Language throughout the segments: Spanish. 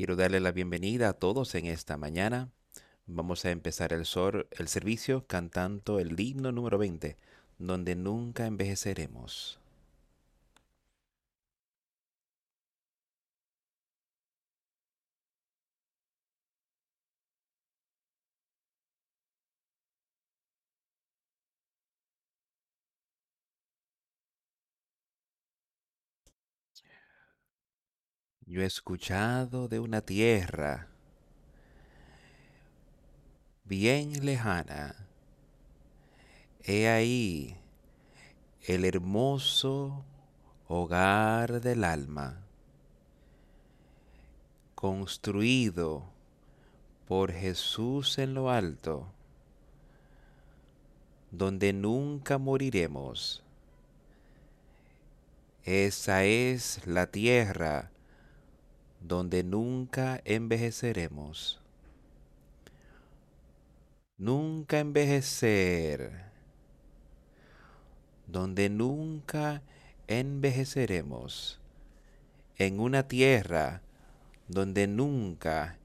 Quiero darle la bienvenida a todos en esta mañana. Vamos a empezar el, sor- el servicio cantando el himno número 20, donde nunca envejeceremos. Yo he escuchado de una tierra bien lejana. He ahí el hermoso hogar del alma, construido por Jesús en lo alto, donde nunca moriremos. Esa es la tierra donde nunca envejeceremos. Nunca envejecer, donde nunca envejeceremos. En una tierra donde nunca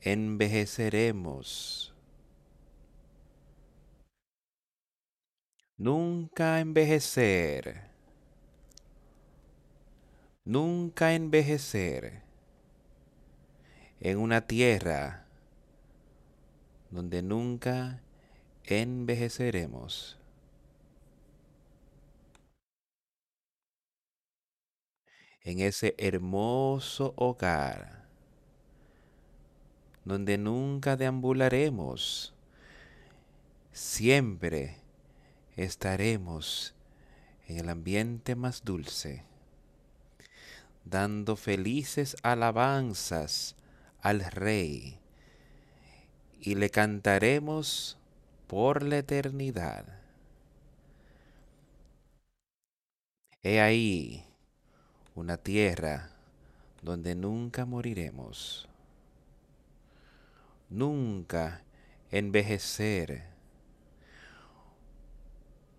envejeceremos. Nunca envejecer. Nunca envejecer. En una tierra donde nunca envejeceremos. En ese hermoso hogar donde nunca deambularemos. Siempre estaremos en el ambiente más dulce, dando felices alabanzas al Rey y le cantaremos por la eternidad. He ahí una tierra donde nunca moriremos, nunca envejecer,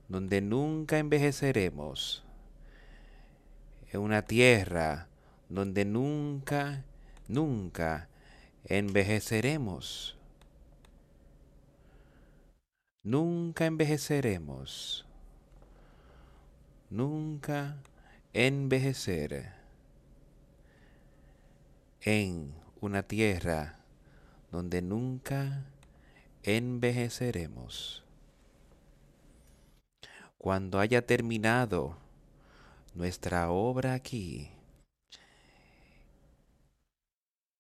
donde nunca envejeceremos, en una tierra donde nunca, nunca envejeceremos. Nunca envejeceremos. Nunca envejecer. En una tierra donde nunca envejeceremos. Cuando haya terminado nuestra obra aquí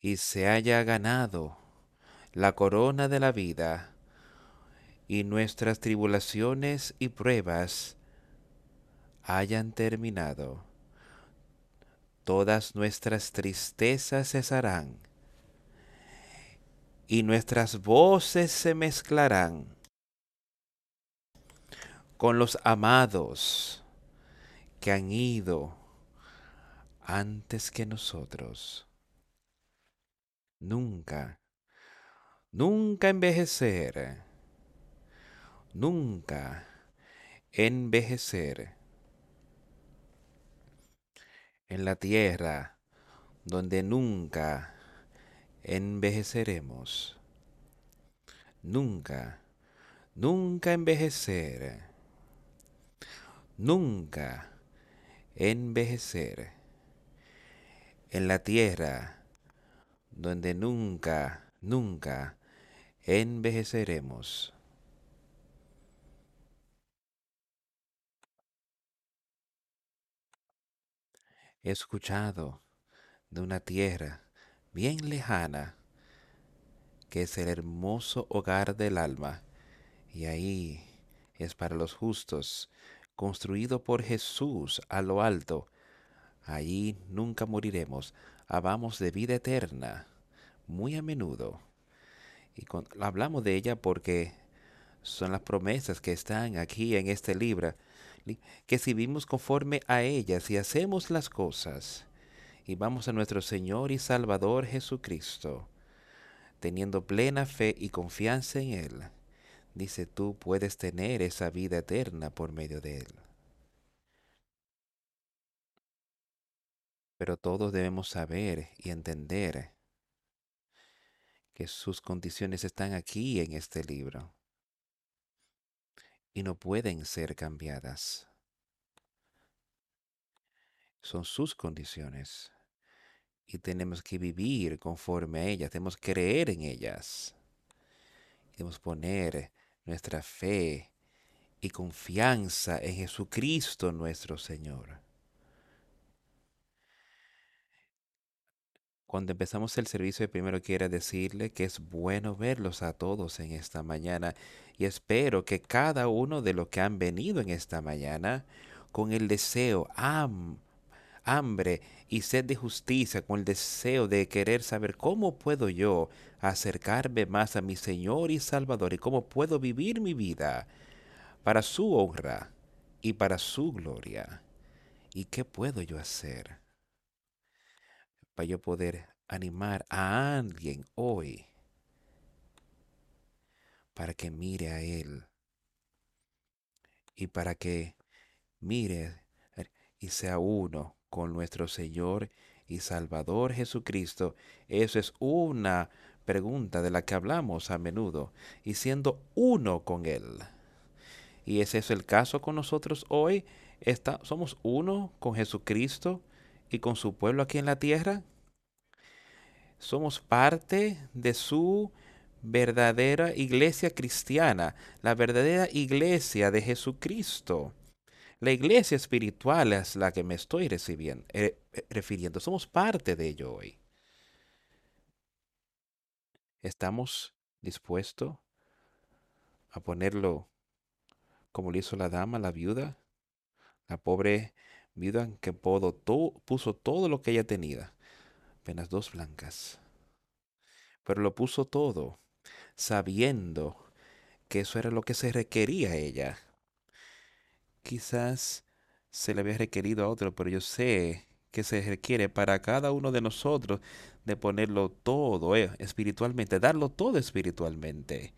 y se haya ganado la corona de la vida, y nuestras tribulaciones y pruebas hayan terminado. Todas nuestras tristezas cesarán y nuestras voces se mezclarán con los amados que han ido antes que nosotros. Nunca, nunca envejecer nunca envejecer. En la tierra donde nunca envejeceremos. Nunca, nunca envejecer. Nunca envejecer. En la tierra donde nunca, nunca envejeceremos. he escuchado de una tierra bien lejana que es el hermoso hogar del alma y ahí es para los justos, construido por Jesús a lo alto. Allí nunca moriremos, habamos de vida eterna muy a menudo. Y hablamos de ella porque son las promesas que están aquí en este libro, li- que si vivimos conforme a ellas y hacemos las cosas, y vamos a nuestro Señor y Salvador Jesucristo, teniendo plena fe y confianza en Él, dice tú puedes tener esa vida eterna por medio de Él. Pero todos debemos saber y entender que sus condiciones están aquí en este libro y no pueden ser cambiadas. Son sus condiciones y tenemos que vivir conforme a ellas, tenemos que creer en ellas. Debemos poner nuestra fe y confianza en Jesucristo nuestro Señor. Cuando empezamos el servicio, primero quiero decirle que es bueno verlos a todos en esta mañana y espero que cada uno de los que han venido en esta mañana con el deseo, hambre y sed de justicia, con el deseo de querer saber cómo puedo yo acercarme más a mi Señor y Salvador y cómo puedo vivir mi vida para su honra y para su gloria. ¿Y qué puedo yo hacer? Para yo poder animar a alguien hoy para que mire a Él y para que mire y sea uno con nuestro Señor y Salvador Jesucristo. Eso es una pregunta de la que hablamos a menudo y siendo uno con Él. Y ese es el caso con nosotros hoy. Está, somos uno con Jesucristo y con su pueblo aquí en la tierra? Somos parte de su verdadera iglesia cristiana, la verdadera iglesia de Jesucristo. La iglesia espiritual es la que me estoy recibiendo, eh, eh, refiriendo. Somos parte de ello hoy. ¿Estamos dispuestos a ponerlo como lo hizo la dama, la viuda? La pobre viuda que puso todo lo que ella tenía, apenas dos blancas. Pero lo puso todo, sabiendo que eso era lo que se requería a ella. Quizás se le había requerido a otro, pero yo sé que se requiere para cada uno de nosotros de ponerlo todo eh, espiritualmente, darlo todo espiritualmente.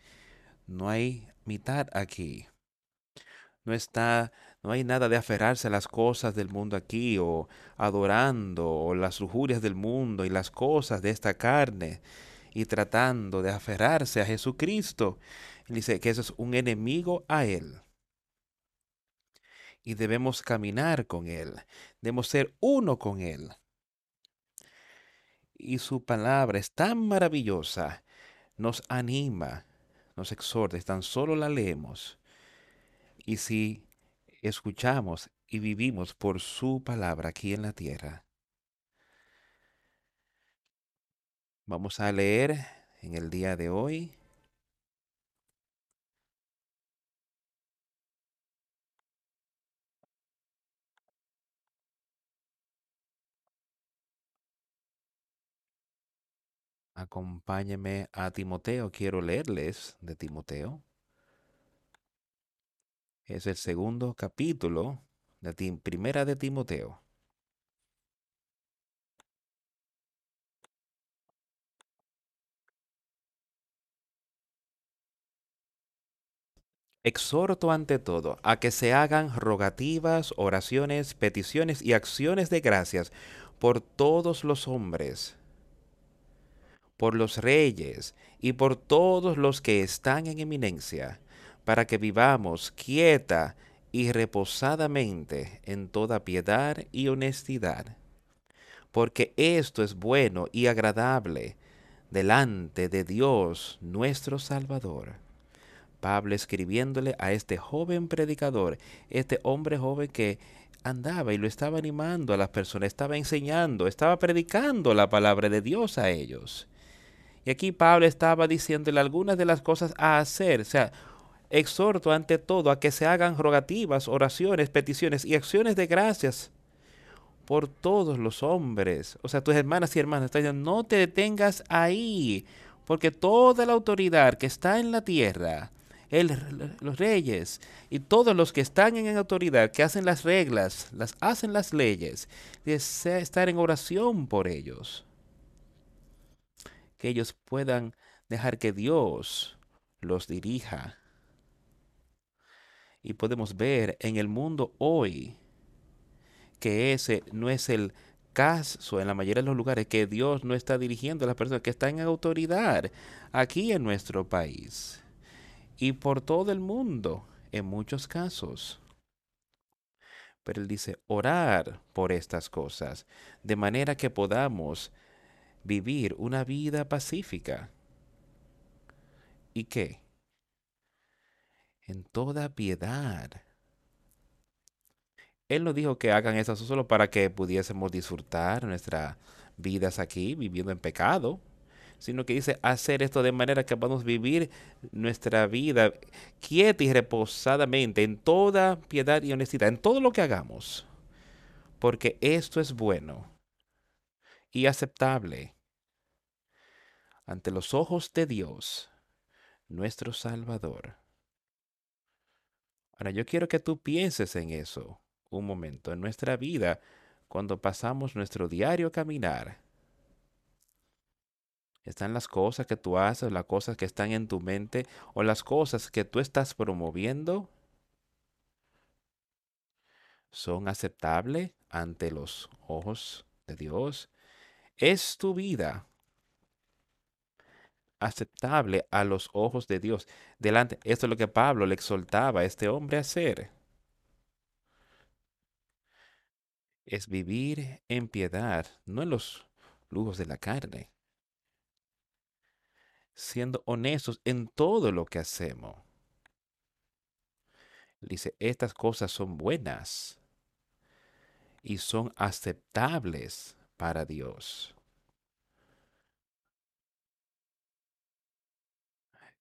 No hay mitad aquí. No está no hay nada de aferrarse a las cosas del mundo aquí o adorando o las lujurias del mundo y las cosas de esta carne y tratando de aferrarse a Jesucristo. Dice que eso es un enemigo a Él. Y debemos caminar con Él. Debemos ser uno con Él. Y su palabra es tan maravillosa. Nos anima, nos exhorta, tan solo la leemos. Y si escuchamos y vivimos por su palabra aquí en la tierra. Vamos a leer en el día de hoy Acompáñeme a Timoteo. Quiero leerles de Timoteo. Es el segundo capítulo de Primera de Timoteo. Exhorto ante todo a que se hagan rogativas, oraciones, peticiones y acciones de gracias por todos los hombres, por los reyes y por todos los que están en eminencia para que vivamos quieta y reposadamente en toda piedad y honestidad. Porque esto es bueno y agradable delante de Dios nuestro Salvador. Pablo escribiéndole a este joven predicador, este hombre joven que andaba y lo estaba animando a las personas, estaba enseñando, estaba predicando la palabra de Dios a ellos. Y aquí Pablo estaba diciéndole algunas de las cosas a hacer, o sea, exhorto ante todo a que se hagan rogativas, oraciones, peticiones y acciones de gracias por todos los hombres. O sea, tus hermanas y hermanos no te detengas ahí, porque toda la autoridad que está en la tierra, los reyes y todos los que están en autoridad, que hacen las reglas, las hacen las leyes, desea estar en oración por ellos. Que ellos puedan dejar que Dios los dirija y podemos ver en el mundo hoy que ese no es el caso, en la mayoría de los lugares, que Dios no está dirigiendo a las personas que están en autoridad aquí en nuestro país y por todo el mundo, en muchos casos. Pero Él dice, orar por estas cosas, de manera que podamos vivir una vida pacífica. ¿Y qué? En toda piedad. Él no dijo que hagan eso solo para que pudiésemos disfrutar nuestras vidas aquí viviendo en pecado, sino que dice hacer esto de manera que podamos vivir nuestra vida quieta y reposadamente en toda piedad y honestidad, en todo lo que hagamos, porque esto es bueno y aceptable ante los ojos de Dios, nuestro Salvador. Yo quiero que tú pienses en eso un momento en nuestra vida cuando pasamos nuestro diario caminar. Están las cosas que tú haces, las cosas que están en tu mente o las cosas que tú estás promoviendo. ¿Son aceptables ante los ojos de Dios? ¿Es tu vida aceptable a los ojos de Dios? Delante, esto es lo que Pablo le exhortaba a este hombre a hacer. es vivir en piedad, no en los lujos de la carne, siendo honestos en todo lo que hacemos. Dice, estas cosas son buenas y son aceptables para Dios.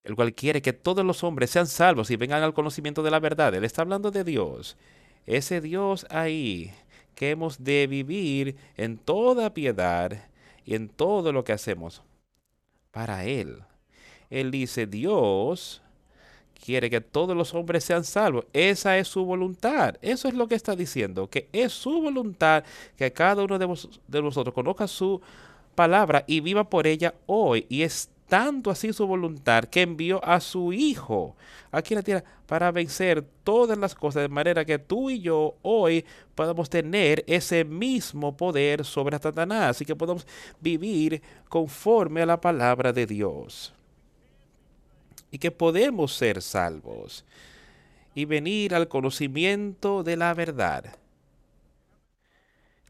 El cual quiere que todos los hombres sean salvos y vengan al conocimiento de la verdad. Él está hablando de Dios. Ese Dios ahí que hemos de vivir en toda piedad y en todo lo que hacemos para Él. Él dice, Dios quiere que todos los hombres sean salvos. Esa es su voluntad. Eso es lo que está diciendo, que es su voluntad que cada uno de, vos, de vosotros conozca su palabra y viva por ella hoy. Y es tanto así su voluntad que envió a su Hijo aquí en la tierra para vencer todas las cosas, de manera que tú y yo hoy podamos tener ese mismo poder sobre Satanás y que podamos vivir conforme a la palabra de Dios. Y que podemos ser salvos y venir al conocimiento de la verdad.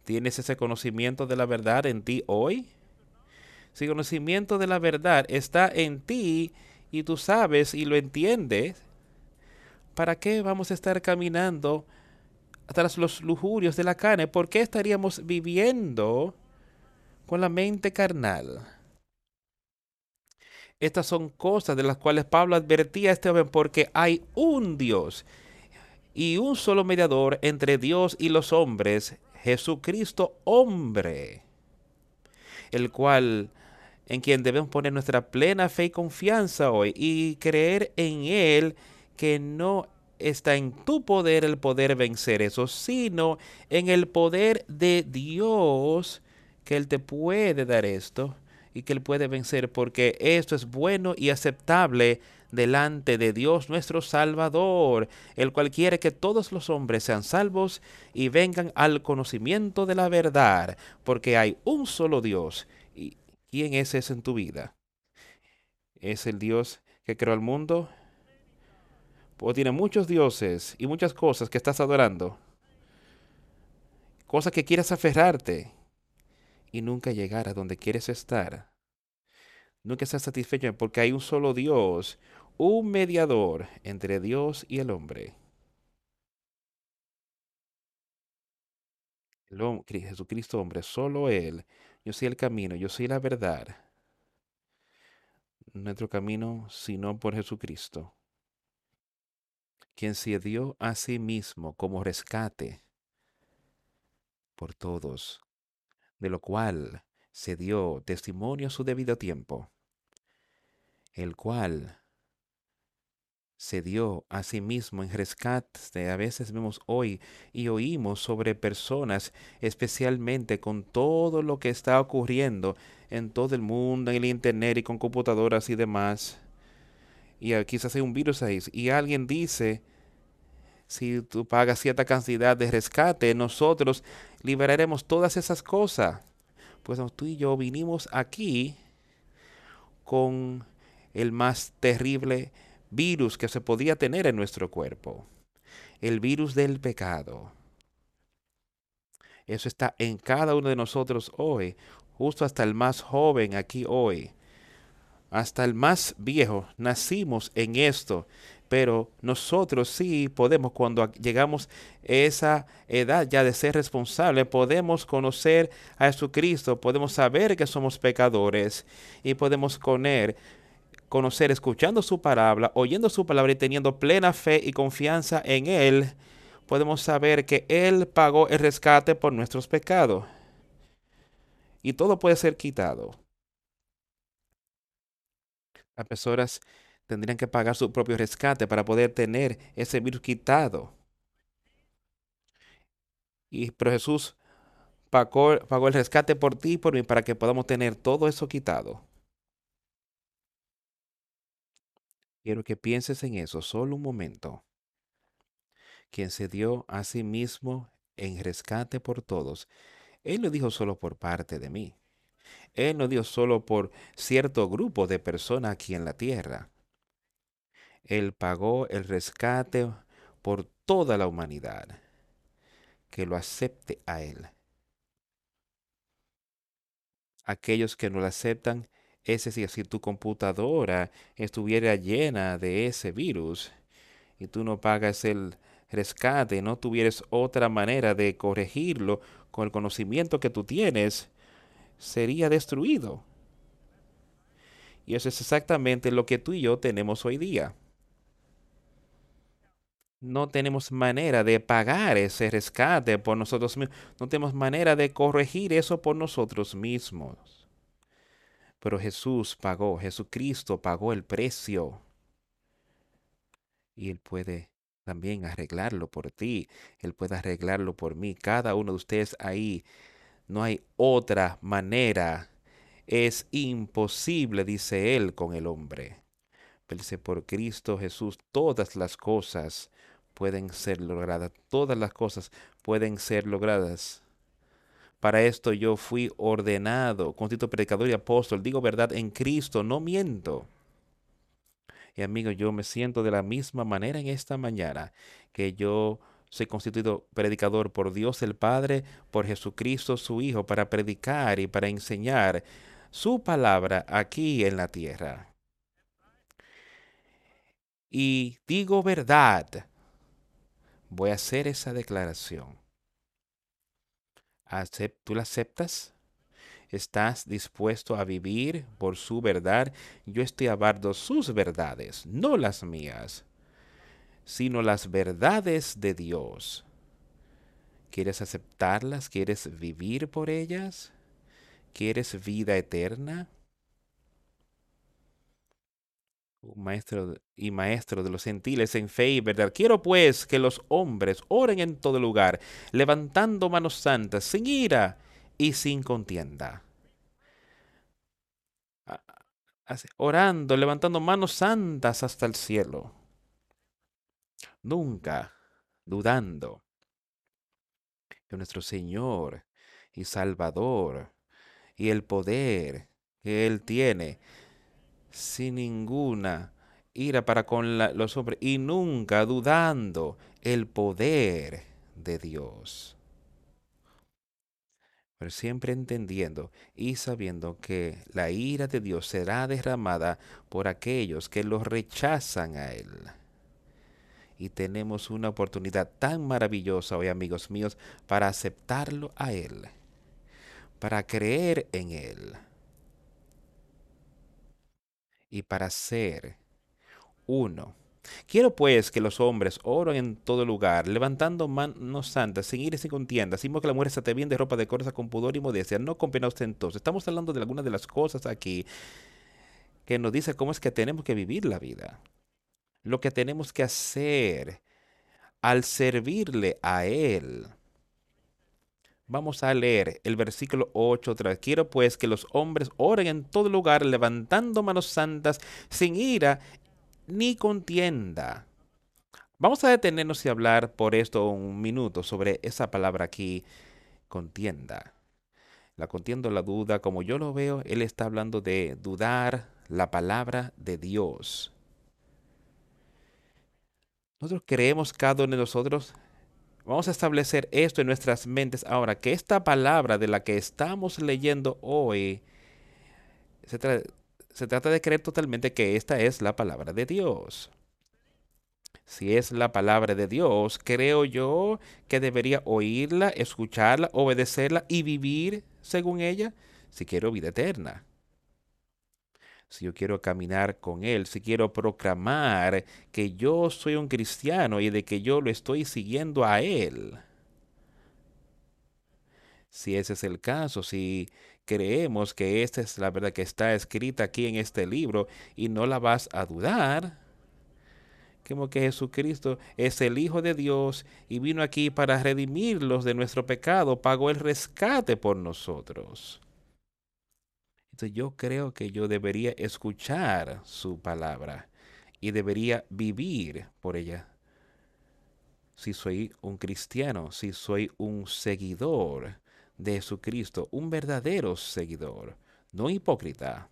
¿Tienes ese conocimiento de la verdad en ti hoy? Si el conocimiento de la verdad está en ti y tú sabes y lo entiendes, ¿para qué vamos a estar caminando tras los lujurios de la carne? ¿Por qué estaríamos viviendo con la mente carnal? Estas son cosas de las cuales Pablo advertía a este joven porque hay un Dios y un solo mediador entre Dios y los hombres, Jesucristo hombre, el cual en quien debemos poner nuestra plena fe y confianza hoy y creer en Él que no está en tu poder el poder vencer eso, sino en el poder de Dios que Él te puede dar esto y que Él puede vencer porque esto es bueno y aceptable delante de Dios nuestro Salvador, el cual quiere que todos los hombres sean salvos y vengan al conocimiento de la verdad, porque hay un solo Dios ¿Quién es ese en tu vida? ¿Es el Dios que creó el mundo? ¿O tiene muchos dioses y muchas cosas que estás adorando? Cosas que quieres aferrarte y nunca llegar a donde quieres estar. Nunca estás satisfecho porque hay un solo Dios, un mediador entre Dios y el hombre. El hombre, Jesucristo hombre, solo Él yo soy el camino, yo soy la verdad. Nuestro camino, sino por Jesucristo, quien se dio a sí mismo como rescate por todos, de lo cual se dio testimonio a su debido tiempo, el cual se dio a sí mismo en rescate. A veces vemos hoy y oímos sobre personas, especialmente con todo lo que está ocurriendo en todo el mundo, en el Internet y con computadoras y demás. Y quizás hay un virus ahí. Y alguien dice si tú pagas cierta cantidad de rescate, nosotros liberaremos todas esas cosas. Pues tú y yo vinimos aquí con el más terrible virus que se podía tener en nuestro cuerpo, el virus del pecado. Eso está en cada uno de nosotros hoy, justo hasta el más joven aquí hoy, hasta el más viejo. Nacimos en esto, pero nosotros sí podemos, cuando llegamos a esa edad ya de ser responsable, podemos conocer a Jesucristo, podemos saber que somos pecadores y podemos conocer conocer escuchando su palabra, oyendo su palabra y teniendo plena fe y confianza en Él, podemos saber que Él pagó el rescate por nuestros pecados. Y todo puede ser quitado. Las personas tendrían que pagar su propio rescate para poder tener ese virus quitado. Y pero Jesús pagó, pagó el rescate por ti y por mí para que podamos tener todo eso quitado. Quiero que pienses en eso solo un momento. Quien se dio a sí mismo en rescate por todos. Él lo dijo solo por parte de mí. Él no dio solo por cierto grupo de personas aquí en la tierra. Él pagó el rescate por toda la humanidad. Que lo acepte a Él. Aquellos que no lo aceptan, es decir, si tu computadora estuviera llena de ese virus y tú no pagas el rescate, no tuvieras otra manera de corregirlo con el conocimiento que tú tienes, sería destruido. Y eso es exactamente lo que tú y yo tenemos hoy día. No tenemos manera de pagar ese rescate por nosotros mismos. No tenemos manera de corregir eso por nosotros mismos. Pero Jesús pagó, Jesucristo pagó el precio. Y Él puede también arreglarlo por ti. Él puede arreglarlo por mí. Cada uno de ustedes ahí. No hay otra manera. Es imposible, dice Él, con el hombre. Dice, por Cristo Jesús, todas las cosas pueden ser logradas. Todas las cosas pueden ser logradas. Para esto yo fui ordenado, constituto predicador y apóstol. Digo verdad en Cristo, no miento. Y amigo, yo me siento de la misma manera en esta mañana que yo soy constituido predicador por Dios el Padre, por Jesucristo su Hijo, para predicar y para enseñar su palabra aquí en la tierra. Y digo verdad. Voy a hacer esa declaración. ¿Tú la aceptas? ¿Estás dispuesto a vivir por su verdad? Yo estoy hablando sus verdades, no las mías, sino las verdades de Dios. ¿Quieres aceptarlas? ¿Quieres vivir por ellas? ¿Quieres vida eterna? Maestro y maestro de los gentiles en fe y verdad. Quiero pues que los hombres oren en todo lugar, levantando manos santas, sin ira y sin contienda. Orando, levantando manos santas hasta el cielo. Nunca dudando que nuestro Señor y Salvador y el poder que Él tiene sin ninguna ira para con los hombres y nunca dudando el poder de Dios. Pero siempre entendiendo y sabiendo que la ira de Dios será derramada por aquellos que lo rechazan a Él. Y tenemos una oportunidad tan maravillosa hoy, amigos míos, para aceptarlo a Él, para creer en Él y para ser uno. Quiero pues que los hombres oren en todo lugar, levantando manos santas, sin ir y sin contienda, sin que la mujer se bien de ropa de corza con pudor y modestia, no con pena ostentosa. Estamos hablando de algunas de las cosas aquí que nos dice cómo es que tenemos que vivir la vida. Lo que tenemos que hacer al servirle a Él Vamos a leer el versículo 8 otra. Quiero pues que los hombres oren en todo lugar, levantando manos santas, sin ira ni contienda. Vamos a detenernos y hablar por esto un minuto sobre esa palabra aquí, contienda. La contienda la duda, como yo lo veo, él está hablando de dudar la palabra de Dios. Nosotros creemos cada uno de nosotros Vamos a establecer esto en nuestras mentes ahora, que esta palabra de la que estamos leyendo hoy, se, trata de creer totalmente que esta es la palabra de Dios. Si es la palabra de Dios, creo yo que debería oírla, escucharla, obedecerla y vivir según ella si quiero vida eterna si yo quiero caminar con Él, si quiero proclamar que yo soy un cristiano y de que yo lo estoy siguiendo a Él. Si ese es el caso, si creemos que esta es la verdad que está escrita aquí en este libro y no la vas a dudar, como que Jesucristo es el Hijo de Dios y vino aquí para redimirlos de nuestro pecado, pagó el rescate por nosotros. Yo creo que yo debería escuchar su palabra y debería vivir por ella. Si soy un cristiano, si soy un seguidor de Jesucristo, un verdadero seguidor, no hipócrita,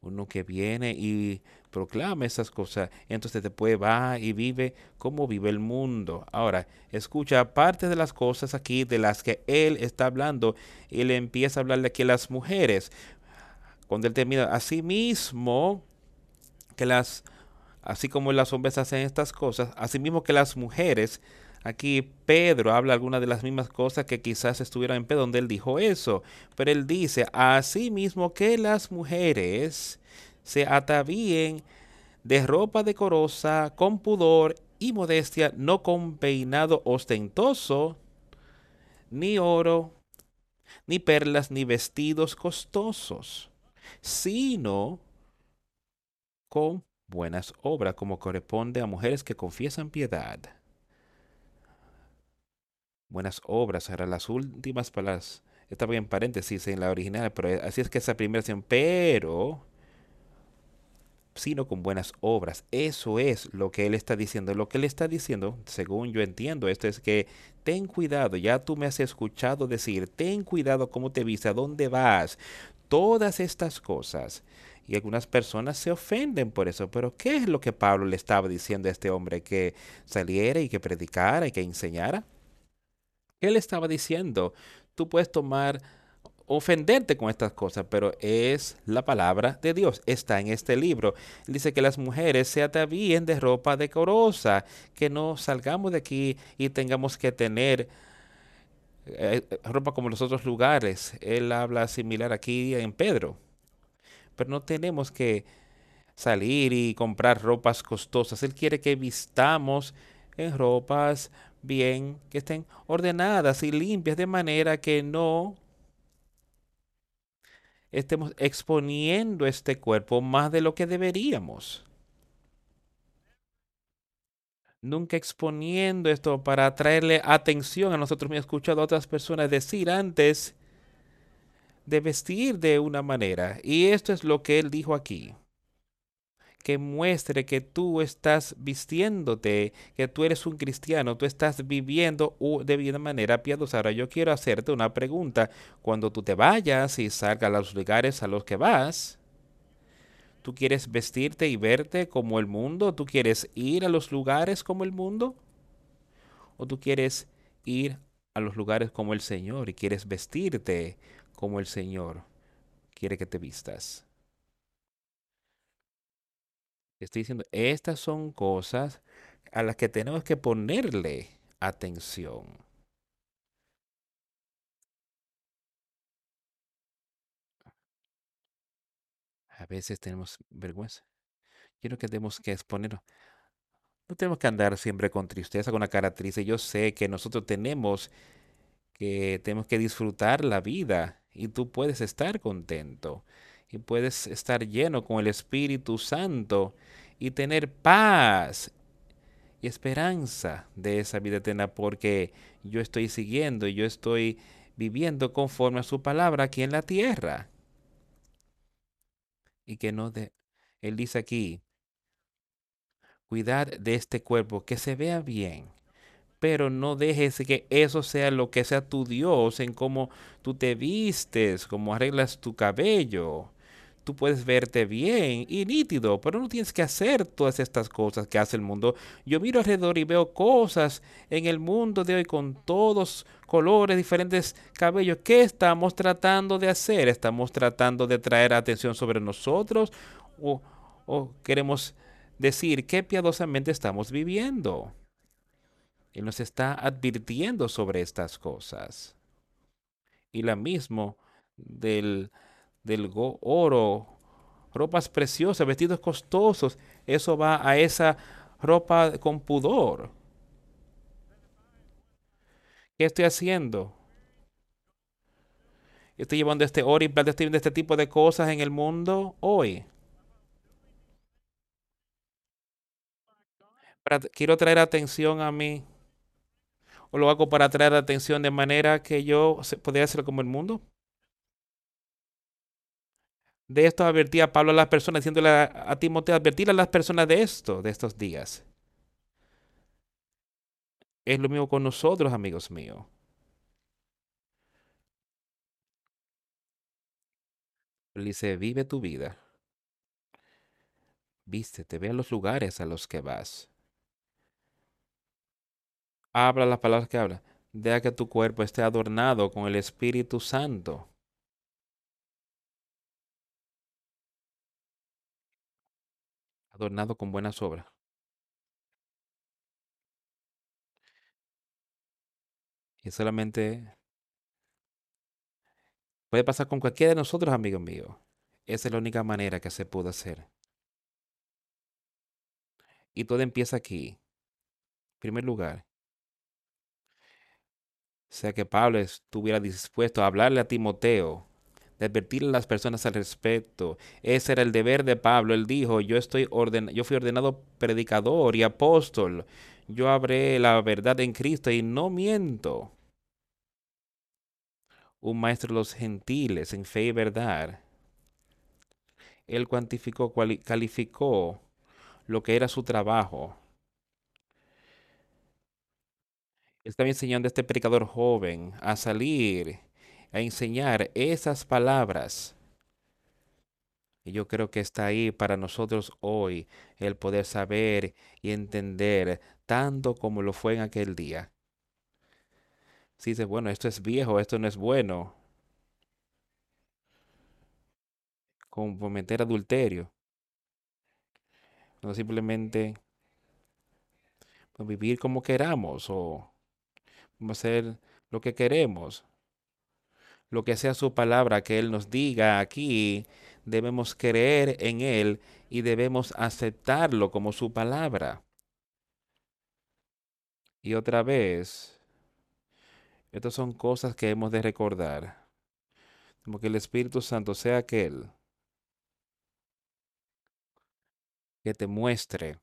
uno que viene y proclama esas cosas, entonces después va y vive como vive el mundo. Ahora, escucha parte de las cosas aquí de las que él está hablando y le empieza a hablarle aquí a las mujeres cuando él termina, así mismo que las, así como las hombres hacen estas cosas, así mismo que las mujeres, aquí Pedro habla algunas de las mismas cosas que quizás estuvieran en Pedro, donde él dijo eso, pero él dice, así mismo que las mujeres se atavíen de ropa decorosa, con pudor y modestia, no con peinado ostentoso, ni oro, ni perlas, ni vestidos costosos sino con buenas obras, como corresponde a mujeres que confiesan piedad. Buenas obras, eran las últimas palabras. Estaba en paréntesis en la original, pero así es que esa primera acción, pero sino con buenas obras. Eso es lo que él está diciendo. Lo que él está diciendo, según yo entiendo, esto es que ten cuidado, ya tú me has escuchado decir, ten cuidado cómo te viste, a dónde vas, todas estas cosas. Y algunas personas se ofenden por eso. Pero ¿qué es lo que Pablo le estaba diciendo a este hombre? Que saliera y que predicara y que enseñara. Él estaba diciendo, tú puedes tomar, ofenderte con estas cosas, pero es la palabra de Dios. Está en este libro. Dice que las mujeres se atavíen de ropa decorosa, que no salgamos de aquí y tengamos que tener ropa como los otros lugares. Él habla similar aquí en Pedro. Pero no tenemos que salir y comprar ropas costosas. Él quiere que vistamos en ropas bien, que estén ordenadas y limpias de manera que no estemos exponiendo este cuerpo más de lo que deberíamos nunca exponiendo esto para atraerle atención a nosotros. Me he escuchado a otras personas decir antes de vestir de una manera. Y esto es lo que él dijo aquí. Que muestre que tú estás vistiéndote, que tú eres un cristiano, tú estás viviendo de una manera piadosa. Ahora yo quiero hacerte una pregunta. Cuando tú te vayas y salgas a los lugares a los que vas, ¿Tú quieres vestirte y verte como el mundo? ¿Tú quieres ir a los lugares como el mundo? ¿O tú quieres ir a los lugares como el Señor y quieres vestirte como el Señor quiere que te vistas? Estoy diciendo, estas son cosas a las que tenemos que ponerle atención. A veces tenemos vergüenza. Quiero que tenemos que exponer. No tenemos que andar siempre con tristeza, con una cara triste. Yo sé que nosotros tenemos que tenemos que disfrutar la vida y tú puedes estar contento y puedes estar lleno con el Espíritu Santo y tener paz y esperanza de esa vida eterna porque yo estoy siguiendo y yo estoy viviendo conforme a su palabra aquí en la tierra y que no de... Él dice aquí, Cuidad de este cuerpo, que se vea bien. Pero no dejes que eso sea lo que sea tu Dios en cómo tú te vistes, cómo arreglas tu cabello. Tú puedes verte bien y nítido, pero no tienes que hacer todas estas cosas que hace el mundo. Yo miro alrededor y veo cosas en el mundo de hoy con todos colores, diferentes cabellos. ¿Qué estamos tratando de hacer? ¿Estamos tratando de traer atención sobre nosotros? ¿O, o queremos decir qué piadosamente estamos viviendo? Él nos está advirtiendo sobre estas cosas. Y la mismo del, del oro, ropas preciosas, vestidos costosos, eso va a esa ropa con pudor. ¿Qué estoy haciendo? Estoy llevando este oro y estoy este tipo de cosas en el mundo hoy. Quiero traer atención a mí. O lo hago para traer atención de manera que yo se- podría hacerlo como el mundo. De esto advertía Pablo a las personas, diciéndole a, Timoteo, advertir a las personas de esto, de estos días. Es lo mismo con nosotros, amigos míos. Él dice, vive tu vida, vístete, ve a los lugares a los que vas. Habla las palabras que habla. Deja que tu cuerpo esté adornado con el Espíritu Santo. Adornado con buenas obras. Y solamente puede pasar con cualquiera de nosotros, amigos míos. Esa es la única manera que se puede hacer. Y todo empieza aquí. En primer lugar, sea que Pablo estuviera dispuesto a hablarle a Timoteo, de advertirle a las personas al respecto. Ese era el deber de Pablo. Él dijo, yo, estoy orden yo fui ordenado predicador y apóstol. Yo habré la verdad en Cristo y no miento. Un maestro de los gentiles en fe y verdad. Él cuantificó, calificó lo que era su trabajo. Estaba enseñando a este predicador joven a salir, a enseñar esas palabras. Y yo creo que está ahí para nosotros hoy el poder saber y entender tanto como lo fue en aquel día. Si dices, bueno, esto es viejo, esto no es bueno, como cometer adulterio, no simplemente pues, vivir como queramos o hacer lo que queremos. Lo que sea su palabra que Él nos diga aquí, debemos creer en Él y debemos aceptarlo como su palabra. Y otra vez, estas son cosas que hemos de recordar. Como que el Espíritu Santo sea aquel que te muestre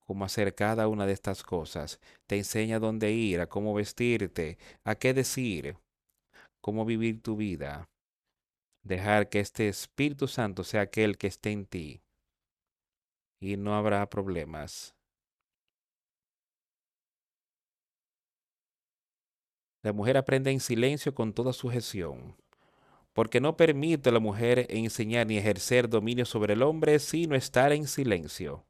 cómo hacer cada una de estas cosas. Te enseña dónde ir, a cómo vestirte, a qué decir, cómo vivir tu vida. Dejar que este Espíritu Santo sea aquel que esté en ti. Y no habrá problemas. La mujer aprende en silencio con toda sujeción, porque no permite a la mujer enseñar ni ejercer dominio sobre el hombre, sino estar en silencio.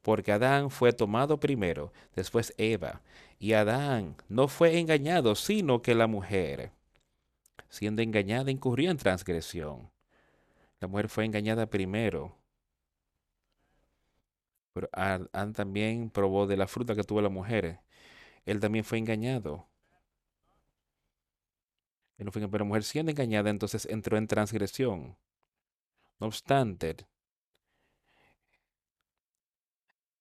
Porque Adán fue tomado primero, después Eva, y Adán no fue engañado, sino que la mujer, siendo engañada, incurrió en transgresión. La mujer fue engañada primero, pero Adán también probó de la fruta que tuvo la mujer. Él también fue engañado. Pero la mujer siendo engañada, entonces entró en transgresión. No obstante,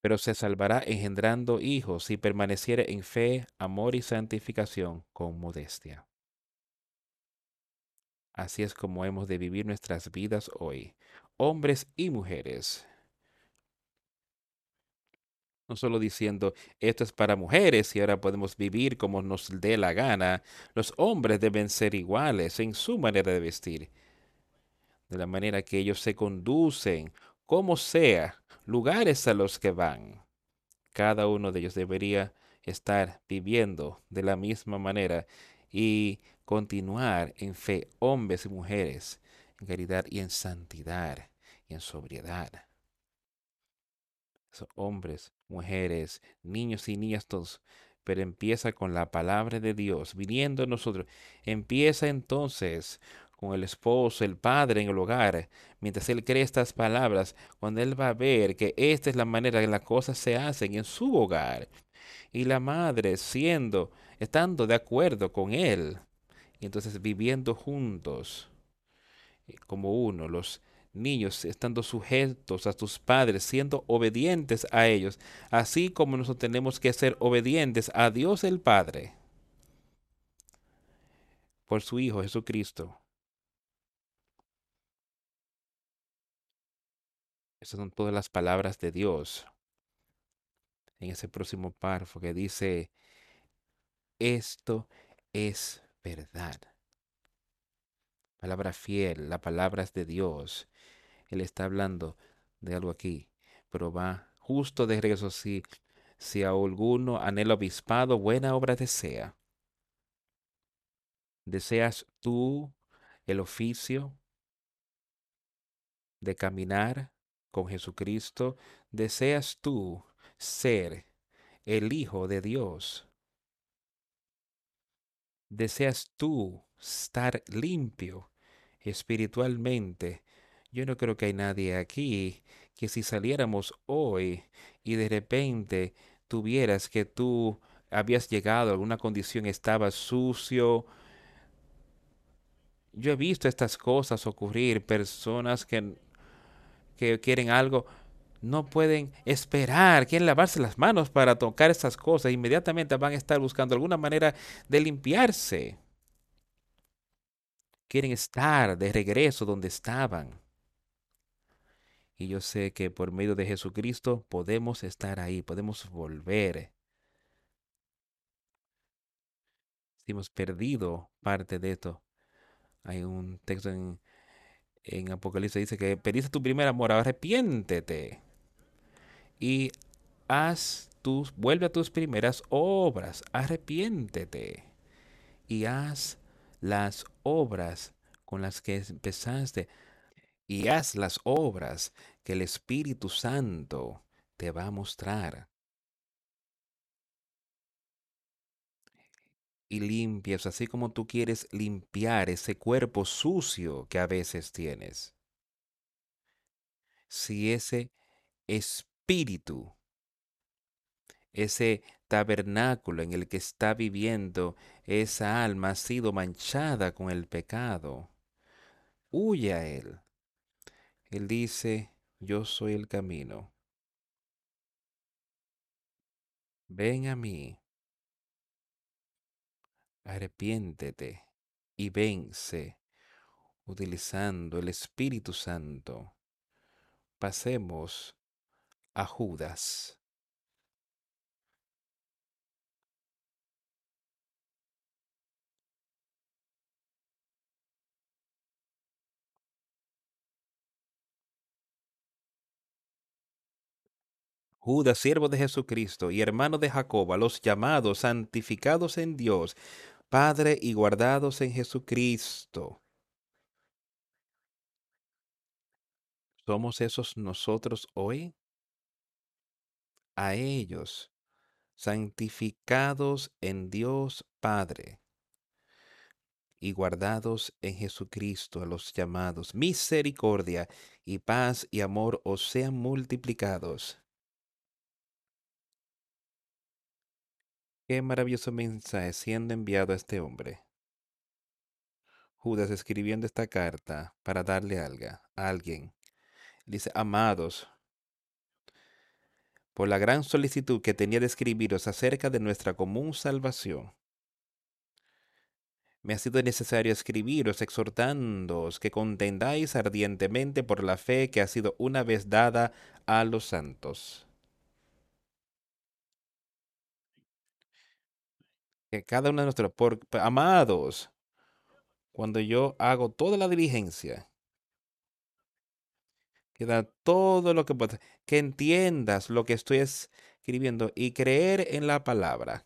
pero se salvará engendrando hijos si permaneciere en fe, amor y santificación con modestia. Así es como hemos de vivir nuestras vidas hoy, hombres y mujeres. No solo diciendo esto es para mujeres y ahora podemos vivir como nos dé la gana. Los hombres deben ser iguales en su manera de vestir, de la manera que ellos se conducen, como sea, lugares a los que van. Cada uno de ellos debería estar viviendo de la misma manera y continuar en fe, hombres y mujeres, en caridad y en santidad y en sobriedad. Hombres, mujeres, niños y niñas todos, pero empieza con la palabra de Dios viniendo a nosotros. Empieza entonces con el esposo, el padre en el hogar, mientras él cree estas palabras, cuando él va a ver que esta es la manera que las cosas se hacen en su hogar, y la madre siendo, estando de acuerdo con él, y entonces viviendo juntos eh, como uno, los niños estando sujetos a sus padres, siendo obedientes a ellos, así como nosotros tenemos que ser obedientes a Dios el Padre por su Hijo Jesucristo. Estas son todas las palabras de Dios en ese próximo párrafo que dice, esto es verdad. Palabra fiel, la palabra es de Dios. Él está hablando de algo aquí, pero va justo de regreso si, si a alguno anhela obispado, buena obra desea. ¿Deseas tú el oficio de caminar con Jesucristo? ¿Deseas tú ser el Hijo de Dios? ¿Deseas tú estar limpio espiritualmente? Yo no creo que hay nadie aquí que si saliéramos hoy y de repente tuvieras que tú habías llegado a alguna condición, estabas sucio, yo he visto estas cosas ocurrir, personas que, que quieren algo, no pueden esperar, quieren lavarse las manos para tocar estas cosas, inmediatamente van a estar buscando alguna manera de limpiarse. Quieren estar de regreso donde estaban. Y yo sé que por medio de Jesucristo podemos estar ahí, podemos volver. Si hemos perdido parte de esto, hay un texto en, en Apocalipsis dice que pediste tu primer amor, arrepiéntete y haz tus, vuelve a tus primeras obras, arrepiéntete y haz las obras con las que empezaste y haz las obras que el Espíritu Santo te va a mostrar. y limpias, así como tú quieres limpiar ese cuerpo sucio que a veces tienes. Si ese espíritu, ese tabernáculo en el que está viviendo esa alma ha sido manchada con el pecado, huye a él. Él dice, yo soy el camino. Ven a mí arrepiéntete y vence utilizando el Espíritu Santo. Pasemos a Judas. Judas, siervo de Jesucristo y hermano de Jacob, a los llamados, santificados en Dios, Padre, y guardados en Jesucristo. ¿Somos esos nosotros hoy? A ellos, santificados en Dios Padre y guardados en Jesucristo a los llamados, misericordia y paz y amor os sean multiplicados. Qué maravilloso mensaje siendo enviado a este hombre. Judas escribiendo esta carta para darle algo a alguien. Dice, amados, por la gran solicitud que tenía de escribiros acerca de nuestra común salvación, me ha sido necesario escribiros exhortándoos que contendáis ardientemente por la fe que ha sido una vez dada a los santos. que cada uno de nuestros por, amados, cuando yo hago toda la diligencia, que da todo lo que puedes, que entiendas lo que estoy escribiendo y creer en la palabra.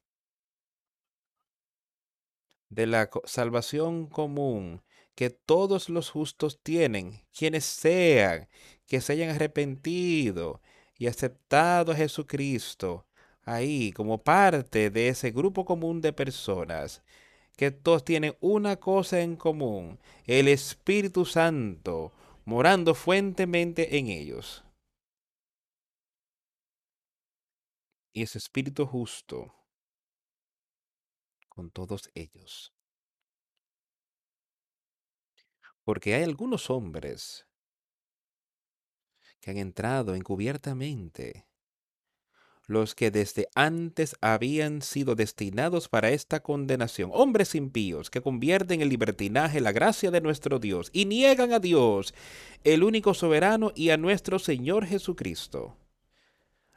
De la salvación común que todos los justos tienen, quienes sean, que se hayan arrepentido y aceptado a Jesucristo ahí como parte de ese grupo común de personas, que todos tienen una cosa en común, el Espíritu Santo morando fuentemente en ellos. Y ese Espíritu justo con todos ellos. Porque hay algunos hombres que han entrado encubiertamente, los que desde antes habían sido destinados para esta condenación, hombres impíos que convierten en libertinaje la gracia de nuestro Dios y niegan a Dios, el único soberano, y a nuestro Señor Jesucristo.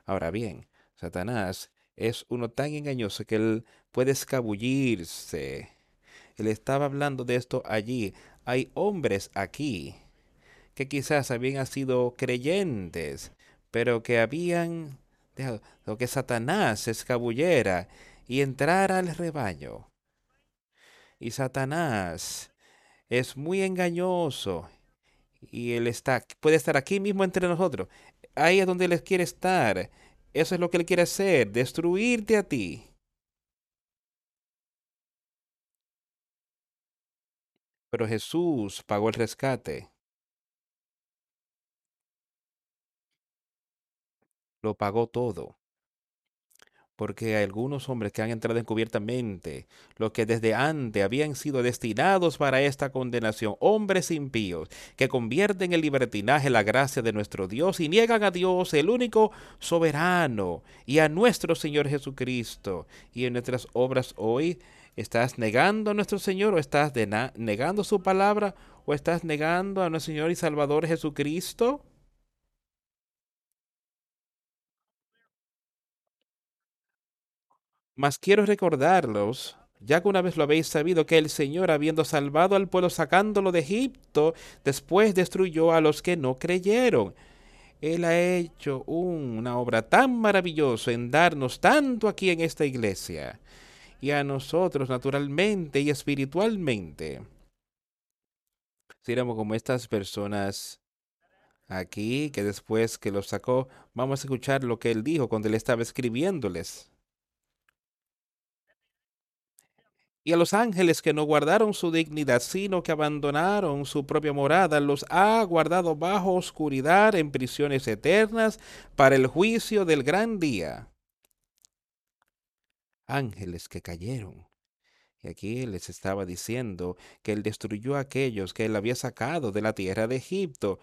Ahora bien, Satanás es uno tan engañoso que él puede escabullirse. Él estaba hablando de esto allí. Hay hombres aquí que quizás habían sido creyentes, pero que habían lo que Satanás escabullera y entrara al rebaño. Y Satanás es muy engañoso y él está, puede estar aquí mismo entre nosotros. Ahí es donde él quiere estar. Eso es lo que él quiere hacer, destruirte a ti. Pero Jesús pagó el rescate, lo pagó todo. porque algunos hombres que han entrado encubiertamente, los que desde antes habían sido destinados para esta condenación, hombres impíos, que convierten en libertinaje la gracia de nuestro Dios y niegan a Dios, el único soberano, y a nuestro Señor Jesucristo. Y en nuestras obras hoy, ¿estás negando a nuestro Señor o estás negando su palabra o estás negando a nuestro Señor y Salvador Jesucristo? Mas quiero recordarlos, ya que una vez lo habéis sabido, que el Señor, habiendo salvado al pueblo sacándolo de Egipto, después destruyó a los que no creyeron. Él ha hecho una obra tan maravillosa en darnos tanto aquí en esta iglesia y a nosotros naturalmente y espiritualmente. Si éramos como estas personas aquí, que después que los sacó, vamos a escuchar lo que él dijo cuando él estaba escribiéndoles. Y a los ángeles que no guardaron su dignidad, sino que abandonaron su propia morada, los ha guardado bajo oscuridad en prisiones eternas para el juicio del gran día. Ángeles que cayeron. Y aquí les estaba diciendo que él destruyó a aquellos que él había sacado de la tierra de Egipto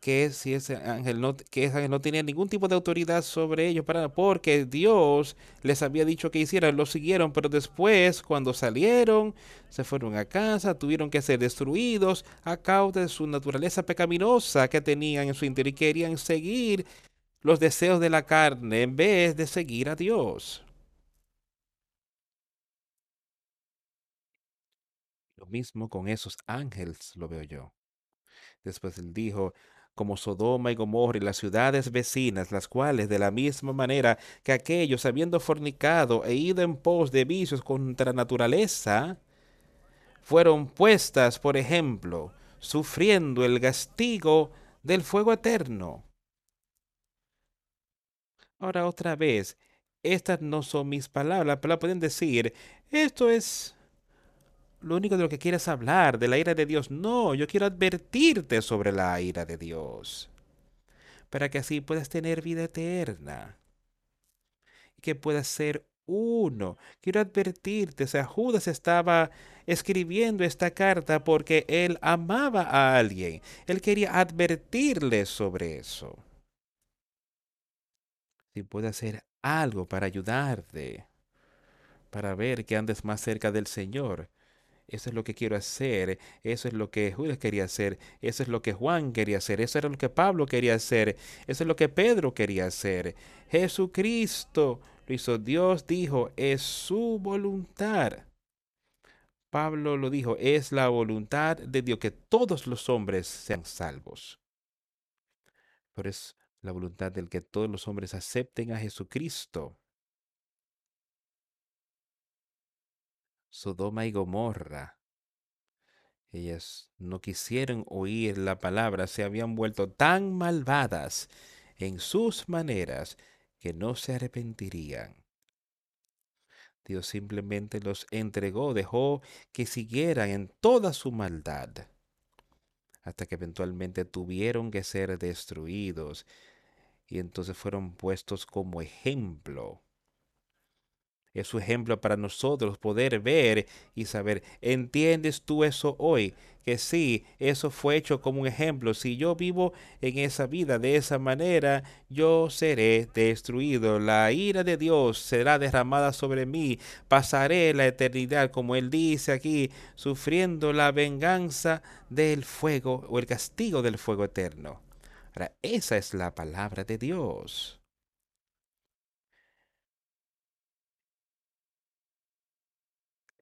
que si ese ángel no, que ese no tenía ningún tipo de autoridad sobre ellos para porque Dios les había dicho que hicieran, lo siguieron, pero después cuando salieron, se fueron a casa, tuvieron que ser destruidos a causa de su naturaleza pecaminosa que tenían en su interior y querían seguir los deseos de la carne en vez de seguir a Dios. Lo mismo con esos ángeles lo veo yo. Después él dijo, como Sodoma y Gomorra y las ciudades vecinas, las cuales de la misma manera que aquellos, habiendo fornicado e ido en pos de vicios contra naturaleza, fueron puestas, por ejemplo, sufriendo el castigo del fuego eterno. Ahora otra vez, estas no son mis palabras, pero pueden decir, esto es lo único de lo que quieres hablar, de la ira de Dios. No, yo quiero advertirte sobre la ira de Dios, para que así puedas tener vida eterna y que puedas ser uno. Quiero advertirte, o sea, Judas estaba escribiendo esta carta porque él amaba a alguien. Él quería advertirle sobre eso. Si puede hacer algo para ayudarte, para ver que andes más cerca del Señor, Eso es lo que quiero hacer. Eso es lo que Judas quería hacer. Eso es lo que Juan quería hacer. Eso era lo que Pablo quería hacer. Eso es lo que Pedro quería hacer. Jesucristo lo hizo. Dios dijo, es su voluntad. Pablo lo dijo, es la voluntad de Dios que todos los hombres sean salvos. pero es la voluntad del que todos los hombres acepten a Jesucristo. Sodoma y Gomorra. Ellas no quisieron oír la palabra, se habían vuelto tan malvadas en sus maneras que no se arrepentirían. Dios simplemente los entregó, dejó que siguieran en toda su maldad, hasta que eventualmente tuvieron que ser destruidos y entonces fueron puestos como ejemplo es su ejemplo para nosotros poder ver y saber, ¿entiendes tú eso hoy? Que sí, eso fue hecho como un ejemplo. Si yo vivo en esa vida de esa manera, yo seré destruido. La ira de Dios será derramada sobre mí. Pasaré la eternidad, como Él dice aquí, sufriendo la venganza del fuego o el castigo del fuego eterno. Ahora, esa es la palabra de Dios.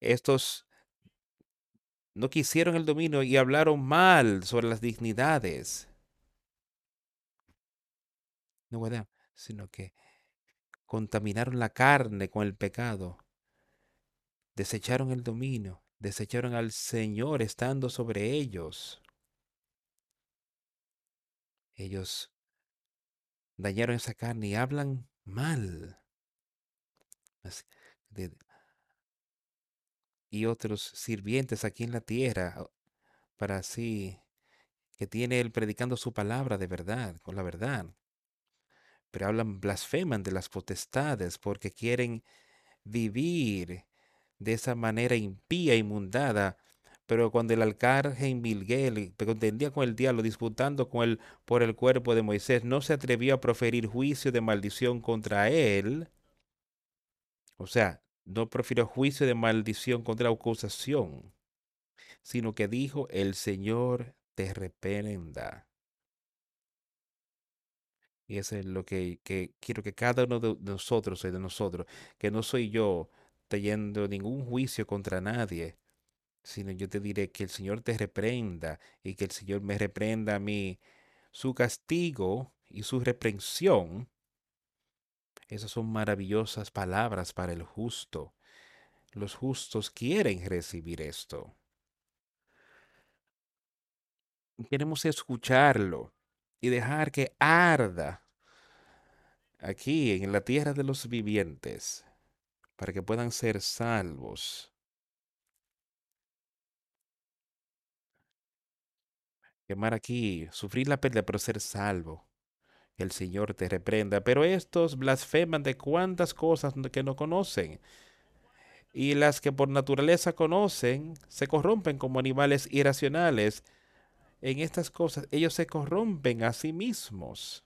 Estos no quisieron el dominio y hablaron mal sobre las dignidades. No, ¿verdad? Sino que contaminaron la carne con el pecado. Desecharon el dominio, desecharon al Señor estando sobre ellos. Ellos dañaron esa carne y hablan mal y otros sirvientes aquí en la tierra, para así que tiene él predicando su palabra de verdad, con la verdad. Pero hablan, blasfeman de las potestades porque quieren vivir de esa manera impía y mundada. Pero cuando el alcalde Miguel contendía con el diablo, disputando con él por el cuerpo de Moisés, no se atrevió a proferir juicio de maldición contra él. O sea, no profirió juicio de maldición contra la acusación, sino que dijo, el Señor te reprenda. Y eso es lo que, quiero que cada uno de nosotros de nosotros, que no soy yo teniendo ningún juicio contra nadie, sino yo te diré que el Señor te reprenda y que el Señor me reprenda a mí. Su castigo y su reprensión esas son maravillosas palabras para el justo. Los justos quieren recibir esto. Queremos escucharlo y dejar que arda aquí en la tierra de los vivientes para que puedan ser salvos. Quemar aquí, sufrir la pérdida, pero ser salvo el Señor te reprenda. Pero estos blasfeman de cuantas cosas que no conocen. Y las que por naturaleza conocen se corrompen como animales irracionales. En estas cosas ellos se corrompen a sí mismos.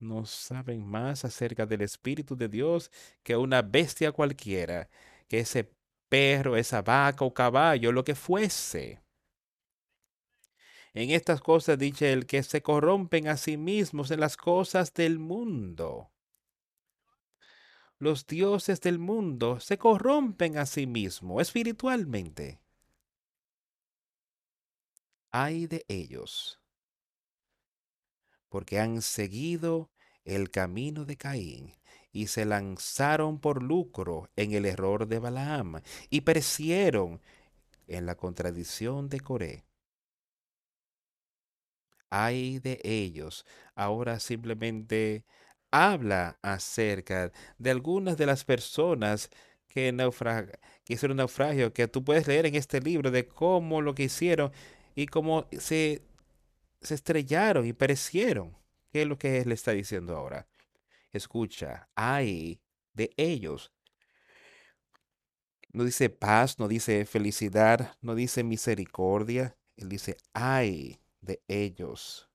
No saben más acerca del Espíritu de Dios que una bestia cualquiera, que ese perro, esa vaca o caballo, lo que fuese. En estas cosas dice el que se corrompen a sí mismos en las cosas del mundo. Los dioses del mundo se corrompen a sí mismos espiritualmente. Hay de ellos, porque han seguido el camino de Caín y se lanzaron por lucro en el error de Balaam y perecieron en la contradicción de Coré hay de ellos. Ahora simplemente habla acerca de algunas de las personas que, que hicieron naufragio, que tú puedes leer en este libro de cómo lo que hicieron y cómo se, se estrellaron y perecieron. ¿Qué es lo que él está diciendo ahora? Escucha, hay de ellos. No dice paz, no dice felicidad, no dice misericordia. Él dice, hay de ellos,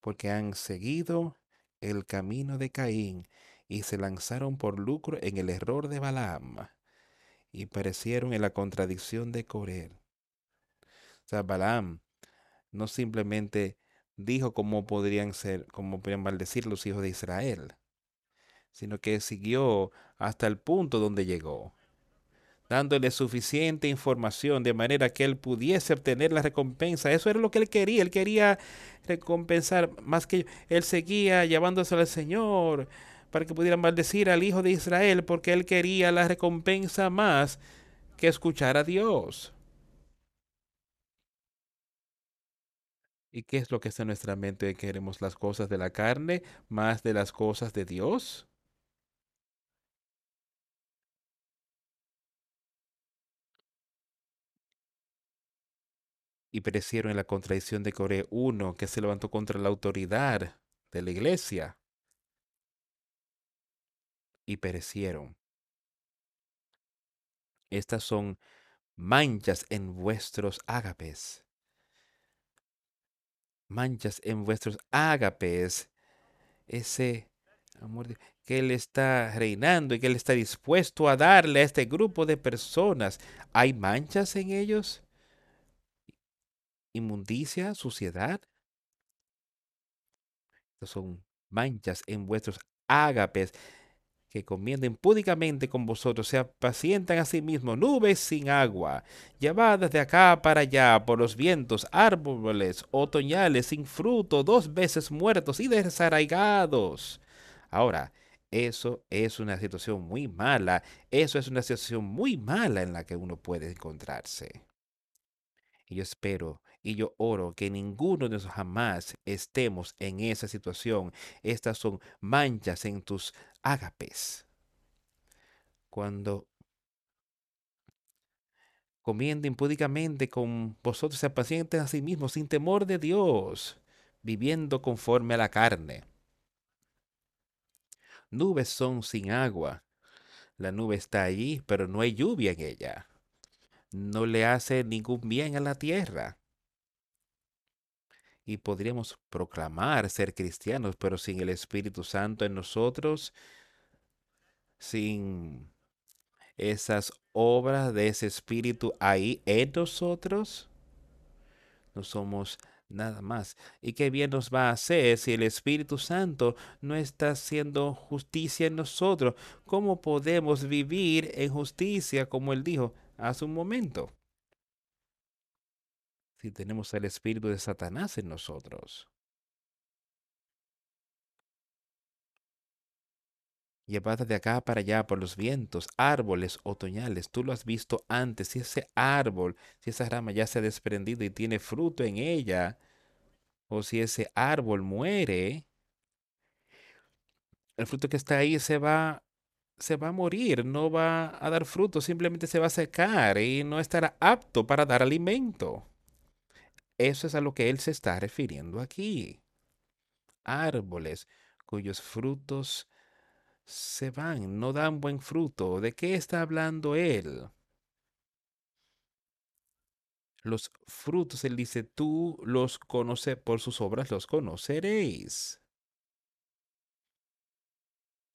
porque han seguido el camino de Caín y se lanzaron por lucro en el error de Balaam y perecieron en la contradicción de Corel. O sea, Balaam no simplemente dijo cómo podrían ser, cómo podrían maldecir los hijos de Israel, sino que siguió hasta el punto donde llegó. Dándole suficiente información de manera que él pudiese obtener la recompensa. Eso era lo que él quería. Él quería recompensar más que él seguía llevándose al Señor para que pudiera maldecir al hijo de Israel porque él quería la recompensa más que escuchar a Dios. ¿Y qué es lo que está en nuestra mente? ¿Queremos las cosas de la carne más de las cosas de Dios? Y perecieron en la contradicción de Coré uno que se levantó contra la autoridad de la iglesia y perecieron. Estas son manchas en vuestros ágapes. Manchas en vuestros ágapes. Ese amor que Él está reinando y que Él está dispuesto a darle a este grupo de personas. ¿Hay manchas en ellos? Inmundicia, suciedad. Estos son manchas en vuestros ágapes que comienden púdicamente con vosotros, se apacientan a sí mismos, nubes sin agua, llevadas de acá para allá por los vientos, árboles otoñales sin fruto, dos veces muertos y desarraigados. Ahora, eso es una situación muy mala, eso es una situación muy mala en la que uno puede encontrarse. Y yo espero y yo oro que ninguno de nosotros jamás estemos en esa situación. Estas son manchas en tus ágapes. Cuando comiendo impúdicamente con vosotros, se pacientes a sí mismos sin temor de Dios, viviendo conforme a la carne. Nubes son sin agua. La nube está allí, pero no hay lluvia en ella. No le hace ningún bien a la tierra y podríamos proclamar ser cristianos, pero sin el Espíritu Santo en nosotros, sin esas obras de ese Espíritu ahí en nosotros, no somos nada más. ¿Y qué bien nos va a hacer si el Espíritu Santo no está haciendo justicia en nosotros? ¿Cómo podemos vivir en justicia como él dijo hace un momento? Si tenemos el espíritu de Satanás en nosotros. Llevada de acá para allá por los vientos, árboles otoñales. Tú lo has visto antes. Si ese árbol, si esa rama ya se ha desprendido y tiene fruto en ella, o si ese árbol muere, el fruto que está ahí se va, se va a morir, no va a dar fruto, simplemente se va a secar y no estará apto para dar alimento. Eso es a lo que él se está refiriendo aquí. Árboles cuyos frutos se van, no dan buen fruto. ¿De qué está hablando él? Los frutos, él dice, tú los conoces, por sus obras los conoceréis.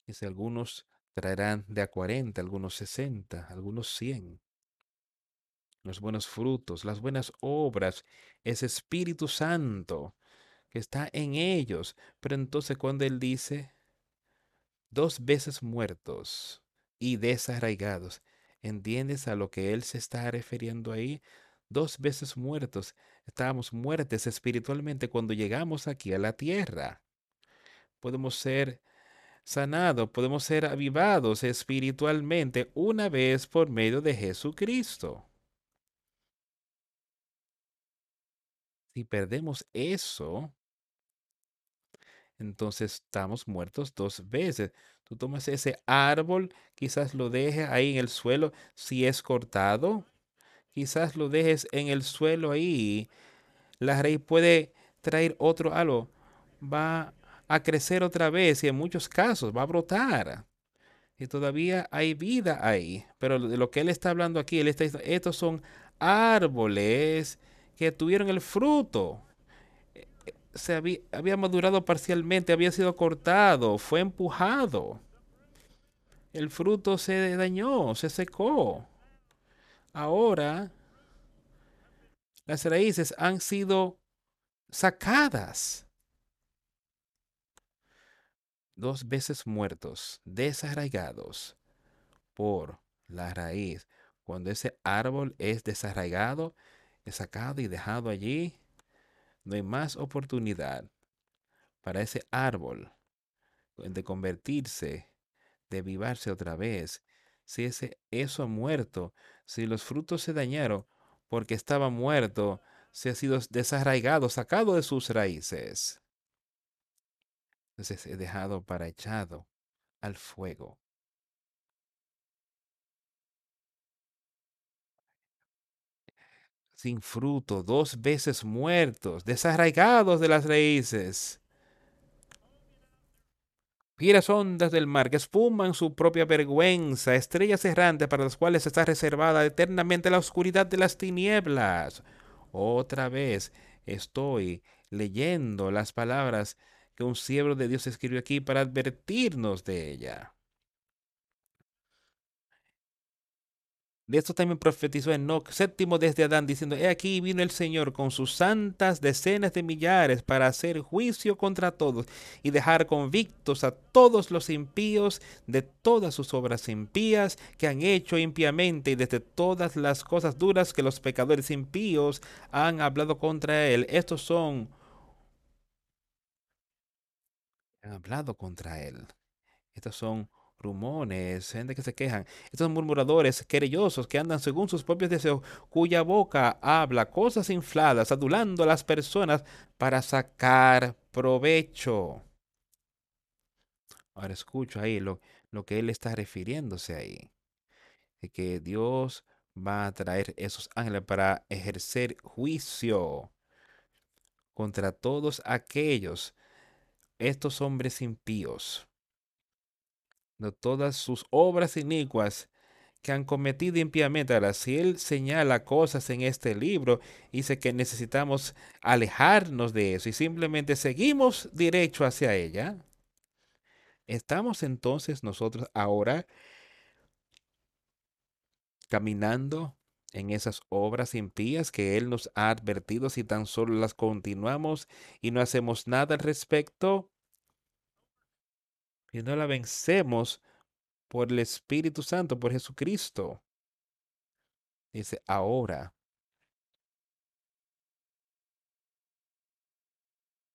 Dice, algunos traerán de a 40, algunos 60, algunos 100 los buenos frutos, las buenas obras, ese Espíritu Santo que está en ellos. Pero entonces cuando Él dice, dos veces muertos y desarraigados, ¿entiendes a lo que Él se está refiriendo ahí? Dos veces muertos. Estábamos muertes espiritualmente cuando llegamos aquí a la tierra. Podemos ser sanados, podemos ser avivados espiritualmente una vez por medio de Jesucristo. Si perdemos eso, entonces estamos muertos dos veces. Tú tomas ese árbol, quizás lo dejes ahí en el suelo. Si es cortado, quizás lo dejes en el suelo ahí. La raíz puede traer otro algo. Va a crecer otra vez y en muchos casos va a brotar. Y todavía hay vida ahí. Pero de lo que él está hablando aquí, él está diciendo, estos son árboles que tuvieron el fruto. Se había, había madurado parcialmente, había sido cortado, fue empujado. El fruto se dañó, se secó. Ahora las raíces han sido sacadas. Dos veces muertos, desarraigados por la raíz, Cuando ese árbol es desarraigado, es sacado y dejado allí, no hay más oportunidad para ese árbol de convertirse, de vivarse otra vez. Si ese eso ha muerto, si los frutos se dañaron porque estaba muerto, se ha sido desarraigado, sacado de sus raíces. Entonces he dejado para echado al fuego. Sin fruto, dos veces muertos, desarraigados de las raíces. Fieras ondas del mar que espuman su propia vergüenza, estrellas errantes para las cuales está reservada eternamente la oscuridad de las tinieblas. Otra vez estoy leyendo las palabras que un siervo de Dios escribió aquí para advertirnos de ella. De esto también profetizó Enoch, séptimo desde Adán, diciendo, He aquí vino el Señor con sus santas decenas de millares para hacer juicio contra todos y dejar convictos a todos los impíos de todas sus obras impías que han hecho impíamente y desde todas las cosas duras que los pecadores impíos han hablado contra él. Estos son... Han hablado contra él. Estos son rumores, gente que se quejan, estos murmuradores querellosos que andan según sus propios deseos, cuya boca habla cosas infladas, adulando a las personas para sacar provecho. Ahora escucho ahí lo, lo que él está refiriéndose ahí, que Dios va a traer esos ángeles para ejercer juicio contra todos aquellos, estos hombres impíos de todas sus obras inicuas que han cometido impíamente. Ahora, si Él señala cosas en este libro, dice que necesitamos alejarnos de eso y simplemente seguimos derecho hacia ella. Estamos entonces nosotros ahora caminando en esas obras impías que Él nos ha advertido si tan solo las continuamos y no hacemos nada al respecto y no la vencemos por el Espíritu Santo, por Jesucristo. Dice, ahora,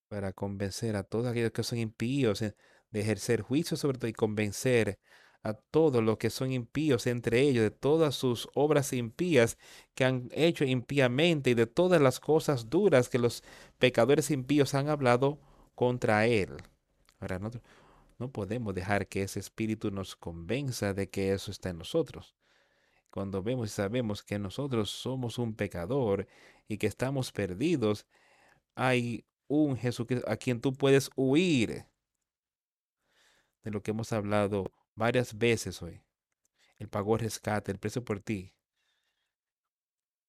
para convencer a todos aquellos que son impíos de ejercer juicio sobre todo y convencer a todos los que son impíos entre ellos de todas sus obras impías que han hecho impíamente y de todas las cosas duras que los pecadores impíos han hablado contra él. Ahora, nosotros, no podemos dejar que ese espíritu nos convenza de que eso está en nosotros. Cuando vemos y sabemos que nosotros somos un pecador y que estamos perdidos, hay un Jesucristo a quien tú puedes huir de lo que hemos hablado varias veces hoy. Él pagó el rescate, el precio por ti.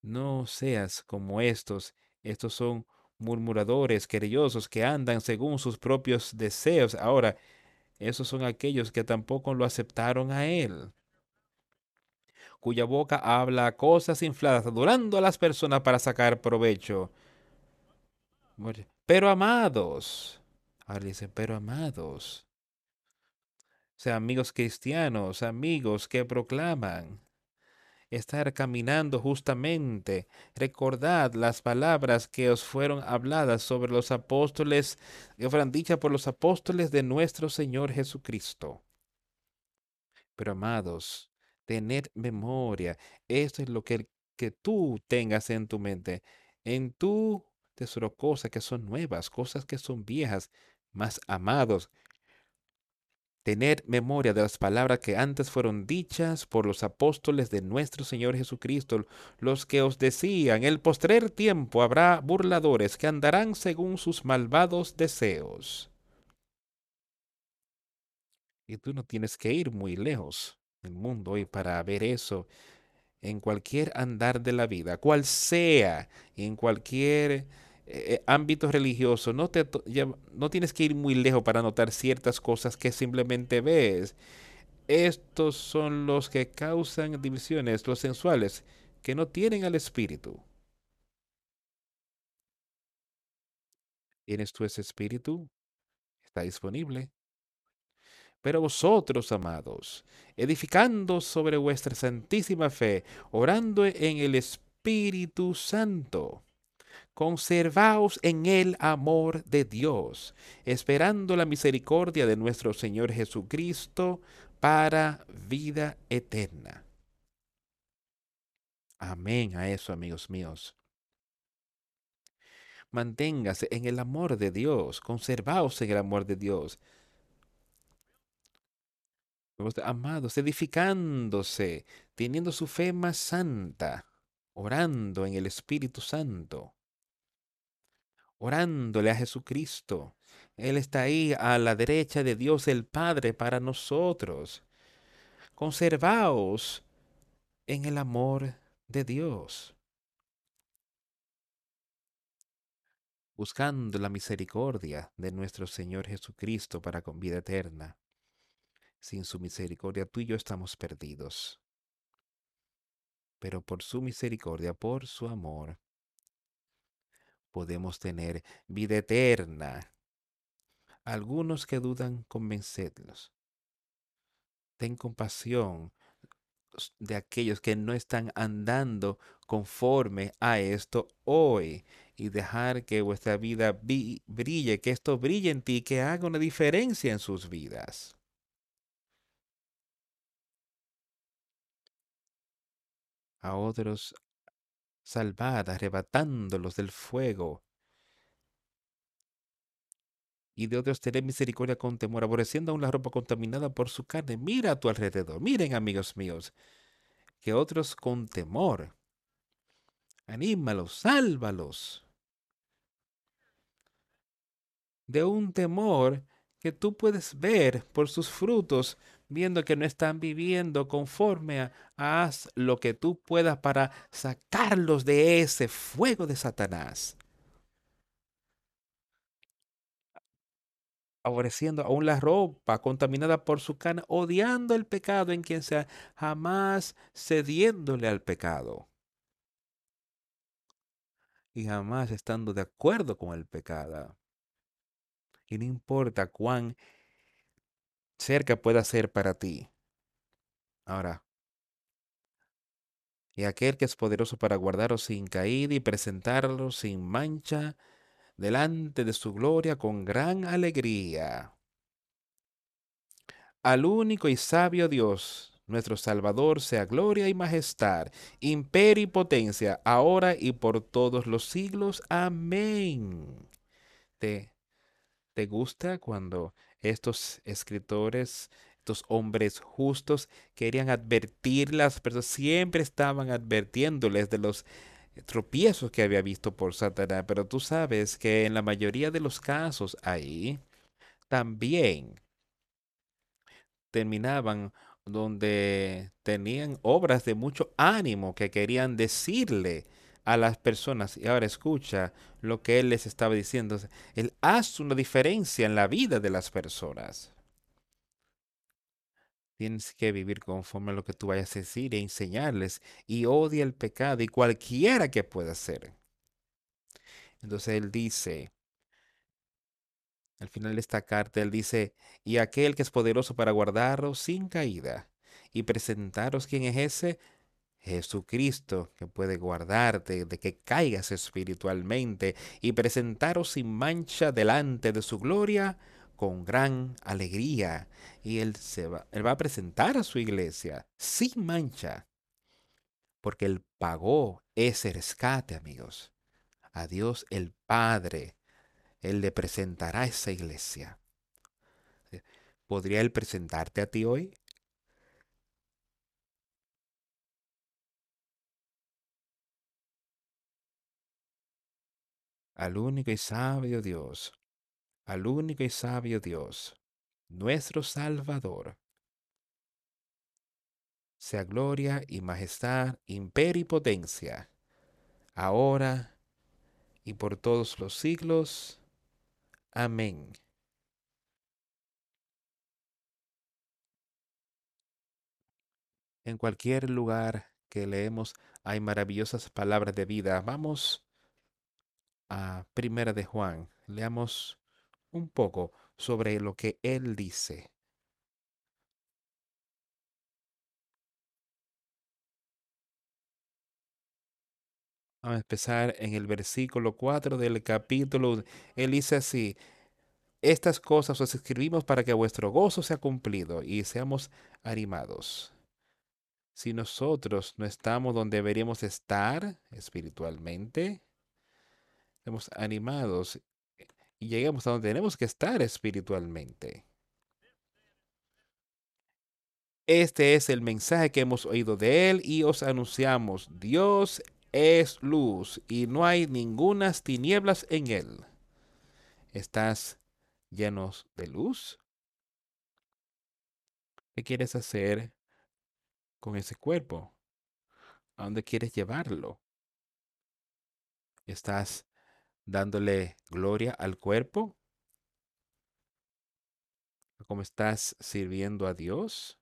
No seas como estos. Estos son murmuradores, querellosos, que andan según sus propios deseos. Ahora, esos son aquellos que tampoco lo aceptaron a él, cuya boca habla cosas infladas, adorando a las personas para sacar provecho. Pero amados, ahora dice, pero amados, o sea, amigos cristianos, amigos que proclaman estar caminando justamente. Recordad las palabras que os fueron habladas sobre los apóstoles, que fueron dichas por los apóstoles de nuestro Señor Jesucristo. Pero amados, tener memoria. Esto es lo que, que tú tengas en tu mente. En tu tesoro cosas que son nuevas, cosas que son viejas, más amados, tener memoria de las palabras que antes fueron dichas por los apóstoles de nuestro Señor Jesucristo, los que os decían, el postrer tiempo habrá burladores que andarán según sus malvados deseos. Y tú no tienes que ir muy lejos del mundo hoy para ver eso en cualquier andar de la vida, cual sea, en cualquier eh, ámbito religioso, no, te, no tienes que ir muy lejos para notar ciertas cosas que simplemente ves. Estos son los que causan divisiones, los sensuales, que no tienen al espíritu. ¿Tienes tú ese espíritu? Está disponible. Pero vosotros, amados, edificando sobre vuestra santísima fe, orando en el Espíritu Santo, conservaos en el amor de Dios, esperando la misericordia de nuestro Señor Jesucristo para vida eterna. Amén a eso, amigos míos. Manténgase en el amor de Dios, conservaos en el amor de Dios. Amados, edificándose, teniendo su fe más santa, orando en el Espíritu Santo, orándole a Jesucristo. Él está ahí a la derecha de Dios el Padre para nosotros. Conservaos en el amor de Dios. buscando la misericordia de nuestro Señor Jesucristo para con vida eterna. Sin su misericordia tú y yo estamos perdidos. Pero por su misericordia, por su amor, podemos tener vida eterna. Algunos que dudan, convencedlos. Ten compasión de aquellos que no están andando conforme a esto hoy y dejar que vuestra vida brille, que esto brille en ti, que haga una diferencia en sus vidas. A otros salvad, arrebatándolos del fuego. Y de otros tener misericordia con temor, aborreciendo aún la ropa contaminada por su carne. Mira a tu alrededor. Miren, amigos míos, que otros con temor. Anímalos, sálvalos de un temor que tú puedes ver por sus frutos, viendo que no están viviendo conforme a haz lo que tú puedas para sacarlos de ese fuego de Satanás. aborreciendo aún la ropa contaminada por su cana, odiando el pecado en quien sea, jamás cediéndole al pecado. Y jamás estando de acuerdo con el pecado. Y no importa cuán cerca pueda ser para ti. Ahora, y aquel que es poderoso para guardaros sin caída y presentaros sin mancha delante de su gloria con gran alegría. Al único y sabio Dios, nuestro Salvador, sea gloria y majestad, imperio y potencia, ahora y por todos los siglos. Amén. Te ¿Te gusta cuando estos escritores, estos hombres justos querían advertirlas, pero siempre estaban advirtiéndoles de los tropiezos que había visto por Satanás? Pero tú sabes que en la mayoría de los casos ahí también terminaban donde tenían obras de mucho ánimo que querían decirle a las personas. Y ahora escucha lo que él les estaba diciendo. Él hace una diferencia en la vida de las personas. Tienes que vivir conforme a lo que tú vayas a decir e enseñarles. Y odia el pecado y cualquiera que pueda ser. Entonces él dice, al final de esta carta, él dice, y aquel que es poderoso para guardaros sin caída y presentaros quién es ese, Jesucristo que puede guardarte de que caigas espiritualmente y presentaros sin mancha delante de su gloria con gran alegría. Y él, se va, él va a presentar a su iglesia sin mancha, porque él pagó ese rescate, amigos. A Dios el Padre, él le presentará esa iglesia. ¿Podría él presentarte a ti hoy? Al único y sabio Dios, al único y sabio Dios, nuestro Salvador. Sea gloria y majestad, imperio y potencia, ahora y por todos los siglos. Amén. En cualquier lugar que leemos hay maravillosas palabras de vida. Vamos a Primera de Juan. Leamos un poco sobre lo que él dice. Vamos a empezar en el versículo 4 del capítulo. Él dice así, estas cosas os escribimos para que vuestro gozo sea cumplido y seamos animados. Si nosotros no estamos donde deberíamos estar espiritualmente, estamos animados y lleguemos a donde tenemos que estar espiritualmente. Este es el mensaje que hemos oído de Él y os anunciamos. Dios es luz y no hay ningunas tinieblas en Él. ¿Estás llenos de luz? ¿Qué quieres hacer con ese cuerpo? ¿A dónde quieres llevarlo? ¿Estás dándole gloria al cuerpo? ¿Cómo estás sirviendo a Dios?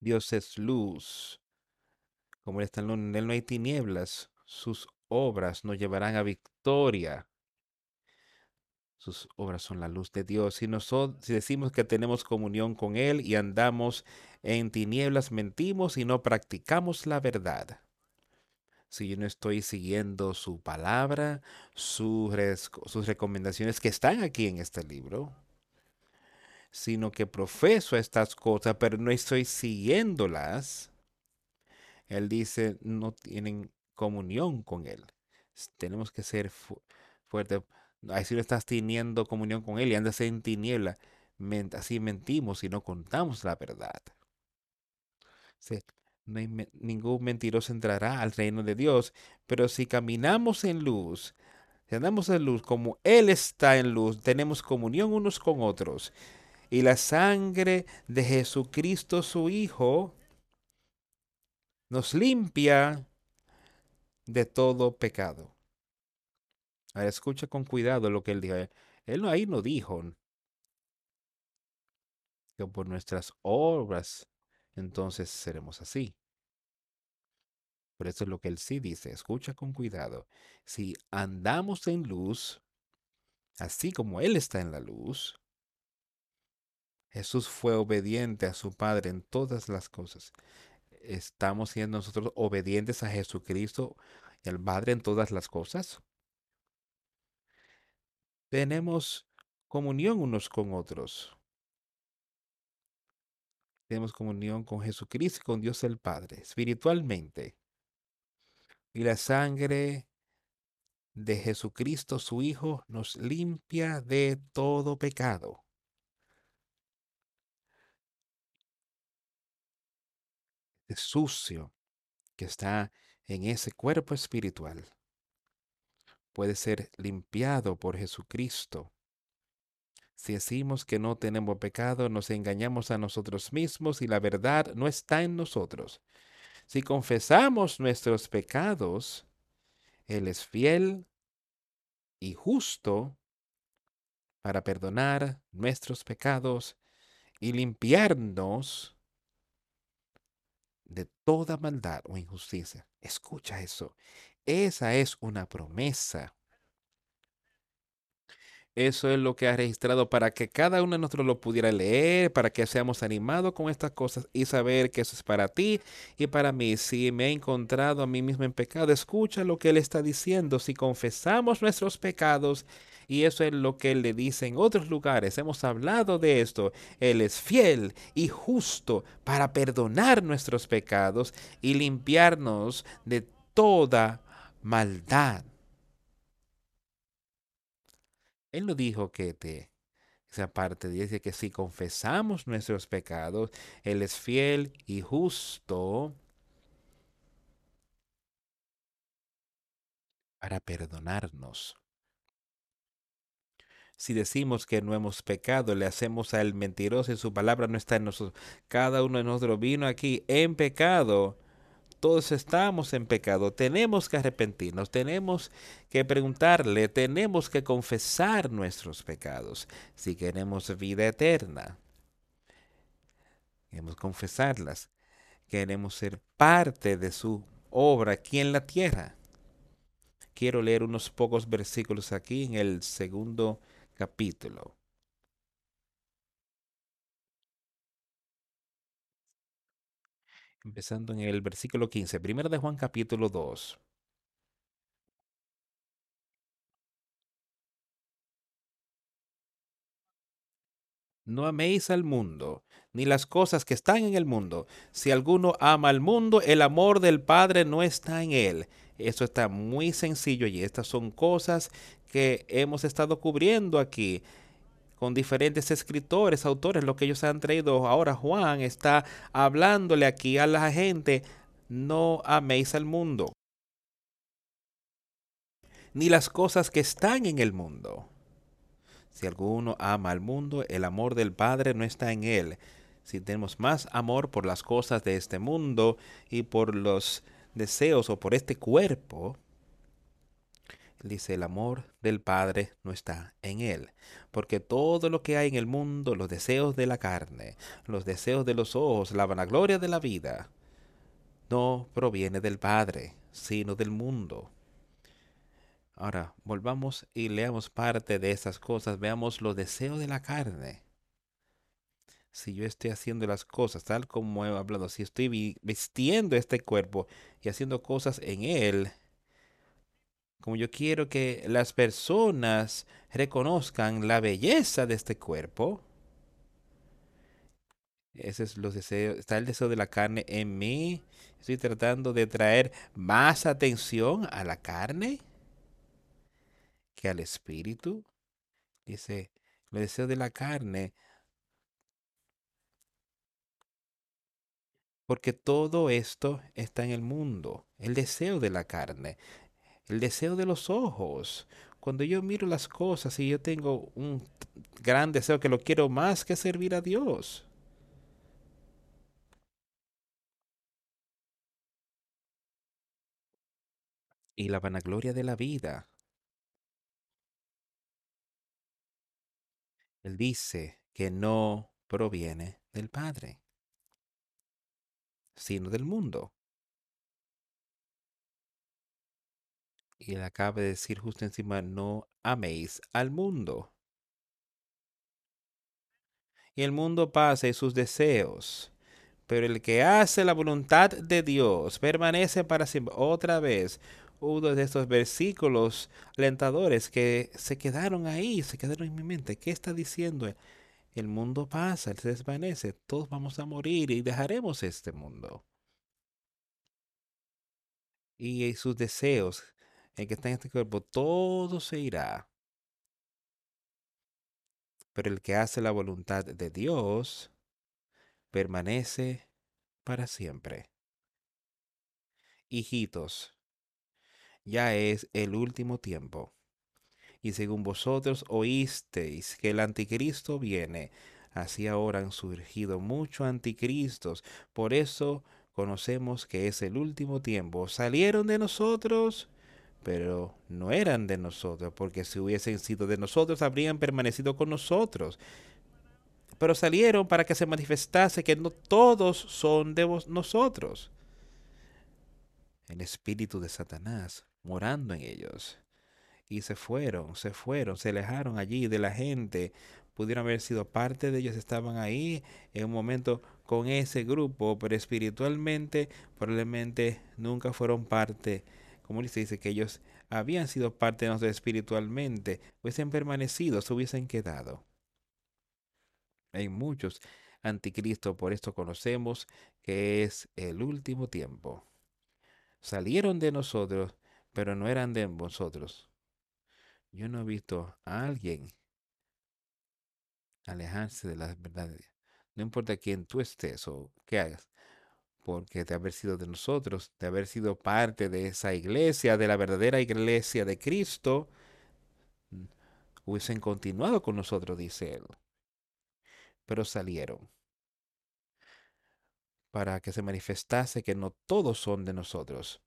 Dios es luz. Como Él está en Él no hay tinieblas. Sus obras nos llevarán a victoria. Sus obras son la luz de Dios. Si nosotros si decimos que tenemos comunión con Él y andamos en tinieblas, mentimos y no practicamos la verdad. Si yo no estoy siguiendo su palabra, sus, sus recomendaciones que están aquí en este libro, sino que profeso estas cosas, pero no estoy siguiéndolas, Él dice, no tienen comunión con Él. Tenemos que ser fu- fuertes. Así no estás teniendo comunión con Él y andas en tiniebla. así mentimos y no contamos la verdad. Sí, ningún mentiroso entrará al reino de Dios, pero si caminamos en luz, si andamos en luz como Él está en luz, tenemos comunión unos con otros. Y la sangre de Jesucristo, su Hijo, nos limpia de todo pecado. Ahora escucha con cuidado lo que él dijo. Él ahí no dijo que por nuestras obras entonces seremos así. Pero eso es lo que él sí dice. Escucha con cuidado. Si andamos en luz, así como él está en la luz, Jesús fue obediente a su Padre en todas las cosas. ¿Estamos siendo nosotros obedientes a Jesucristo y al Padre en todas las cosas? Tenemos comunión unos con otros. Tenemos comunión con Jesucristo y con Dios el Padre, espiritualmente. Y la sangre de Jesucristo, su Hijo, nos limpia de todo pecado. El sucio que está en ese cuerpo espiritual puede ser limpiado por Jesucristo. Si decimos que no tenemos pecado, nos engañamos a nosotros mismos y la verdad no está en nosotros. Si confesamos nuestros pecados, Él es fiel y justo para perdonar nuestros pecados y limpiarnos de toda maldad o injusticia. Escucha eso. Esa es una promesa. Eso es lo que ha registrado para que cada uno de nosotros lo pudiera leer, para que seamos animados con estas cosas y saber que eso es para ti y para mí. Si me he encontrado a mí mismo en pecado, escucha lo que Él está diciendo. Si confesamos nuestros pecados, y eso es lo que Él le dice en otros lugares, hemos hablado de esto, Él es fiel y justo para perdonar nuestros pecados y limpiarnos de toda maldad. Él no dijo que te esa parte dice que si confesamos nuestros pecados, Él es fiel y justo para perdonarnos. Si decimos que no hemos pecado, le hacemos a Él mentiroso y su palabra no está en nosotros. Cada uno de nosotros vino aquí en pecado. Todos estamos en pecado. Tenemos que arrepentirnos, tenemos que preguntarle, tenemos que confesar nuestros pecados si queremos vida eterna. Queremos confesarlas. Queremos ser parte de su obra aquí en la tierra. Quiero leer unos pocos versículos aquí en el segundo capítulo. Empezando en el versículo 15, primero de Juan capítulo 2. No améis al mundo, ni las cosas que están en el mundo. Si alguno ama al mundo, el amor del Padre no está en él. Eso está muy sencillo y estas son cosas que hemos estado cubriendo aquí con diferentes escritores, autores, lo que ellos han traído. Ahora Juan está hablándole aquí a la gente, no améis al mundo, ni las cosas que están en el mundo. Si alguno ama al mundo, el amor del Padre no está en él. Si tenemos más amor por las cosas de este mundo y por los deseos o por este cuerpo, dice el amor del Padre no está en él. Porque todo lo que hay en el mundo, los deseos de la carne, los deseos de los ojos, la vanagloria de la vida, no proviene del Padre, sino del mundo. Ahora, volvamos y leamos parte de esas cosas. Veamos los deseos de la carne. Si yo estoy haciendo las cosas tal como he hablado, si estoy vistiendo este cuerpo y haciendo cosas en él, como yo quiero que las personas reconozcan la belleza de este cuerpo, ese es los deseos, está el deseo de la carne en mí. Estoy tratando de traer más atención a la carne que al espíritu. Dice, el deseo de la carne. Porque todo esto está en el mundo. El deseo de la carne. El deseo de los ojos. Cuando yo miro las cosas y yo tengo un gran deseo que lo quiero más que servir a Dios. Y la vanagloria de la vida. Él dice que no proviene del Padre, sino del mundo. Y él acaba de decir justo encima, no améis al mundo. Y el mundo pasa y sus deseos. Pero el que hace la voluntad de Dios permanece para siempre. Otra vez, uno de estos versículos alentadores que se quedaron ahí, se quedaron en mi mente. ¿Qué está diciendo? El mundo pasa, se desvanece, todos vamos a morir y dejaremos este mundo. Y sus deseos, el que está en este cuerpo, todo se irá. Pero el que hace la voluntad de Dios permanece para siempre. Hijitos, ya es el último tiempo. Y según vosotros oísteis que el anticristo viene, así ahora han surgido muchos anticristos. Por eso conocemos que es el último tiempo. Salieron de nosotros, pero no eran de nosotros, porque si hubiesen sido de nosotros, habrían permanecido con nosotros. Pero salieron para que se manifestase que no todos son de nosotros. El espíritu de Satanás morando en ellos. Y se fueron, se fueron, se alejaron allí de la gente. Pudieron haber sido parte de ellos, estaban ahí en un momento con ese grupo, pero espiritualmente probablemente nunca fueron parte. Como se dice que ellos habían sido parte de nosotros espiritualmente, hubiesen permanecido, se hubiesen quedado. Hay muchos anticristos, por esto conocemos que es el último tiempo. Salieron de nosotros, pero no eran de vosotros. Yo no he visto a alguien alejarse de la verdad. No importa quién tú estés o qué hagas, porque de haber sido de nosotros, de haber sido parte de esa iglesia, de la verdadera iglesia de Cristo, hubiesen continuado con nosotros, dice él. Pero salieron para que se manifestase que no todos son de nosotros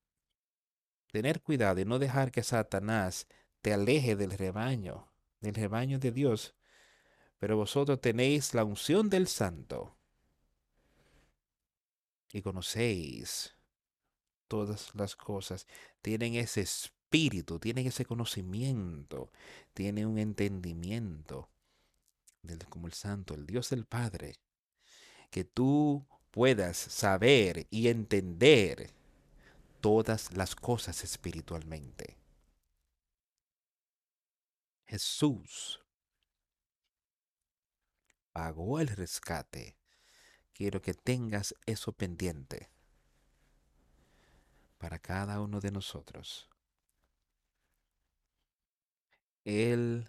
tener cuidado y no dejar que Satanás te aleje del rebaño, del rebaño de Dios. Pero vosotros tenéis la unción del santo y conocéis todas las cosas. Tienen ese espíritu, tienen ese conocimiento, tienen un entendimiento del, como el santo, el Dios del Padre, que tú puedas saber y entender todas las cosas espiritualmente. Jesús pagó el rescate. Quiero que tengas eso pendiente para cada uno de nosotros. Él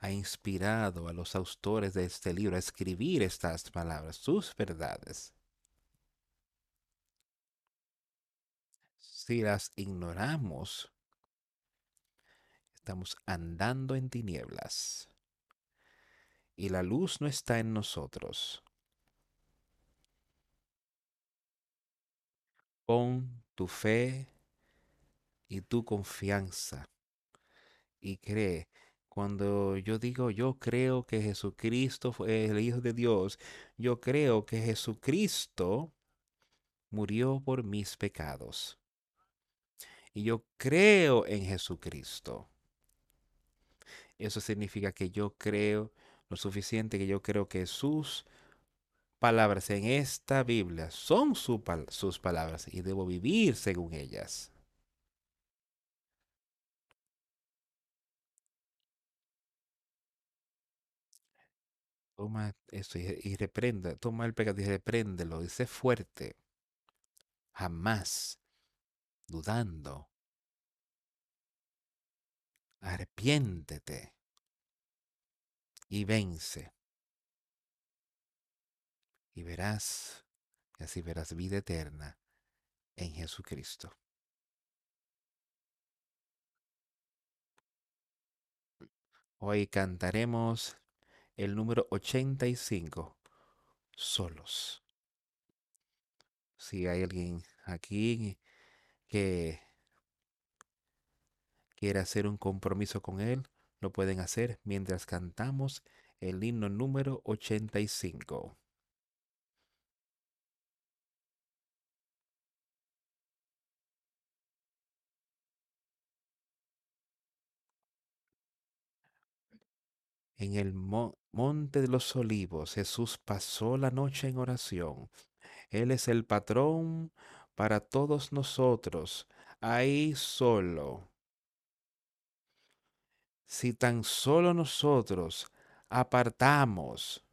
ha inspirado a los autores de este libro a escribir estas palabras, sus verdades. Si las ignoramos, estamos andando en tinieblas y la luz no está en nosotros. Pon tu fe y tu confianza y cree. Cuando yo digo yo creo que Jesucristo fue el Hijo de Dios, yo creo que Jesucristo murió por mis pecados. Y yo creo en Jesucristo. Eso significa que yo creo lo suficiente que yo creo que sus palabras en esta Biblia son sus palabras y debo vivir según ellas. Toma esto y, reprenda, toma el pecado y repréndelo, y sé fuerte, jamás dudando. Arrepiéntete y vence. Y verás, y así verás vida eterna en Jesucristo. Hoy cantaremos el número 85, solos. Si hay alguien aquí que quiere hacer un compromiso con Él, lo pueden hacer mientras cantamos el himno número 85. En el monte de los olivos Jesús pasó la noche en oración. Él es el patrón para todos nosotros, ahí solo. Si tan solo nosotros apartamos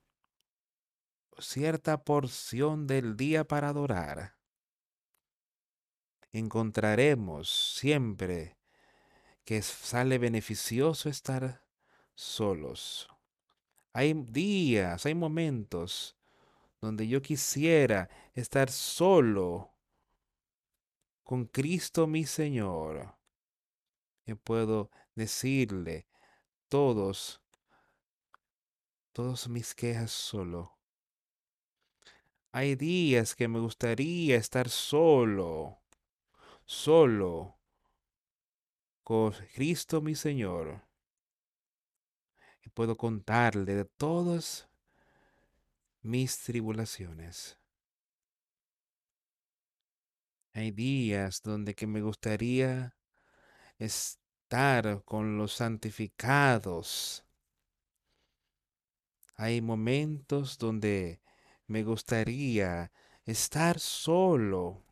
cierta porción del día para adorar, encontraremos siempre que sale beneficioso estar solos. Hay días, hay momentos donde yo quisiera estar solo con Cristo mi Señor. Y puedo decirle todos, todos mis quejas solo. Hay días que me gustaría estar solo, solo con Cristo mi Señor puedo contarle de todas mis tribulaciones. Hay días donde que me gustaría estar con los santificados. Hay momentos donde me gustaría estar solo.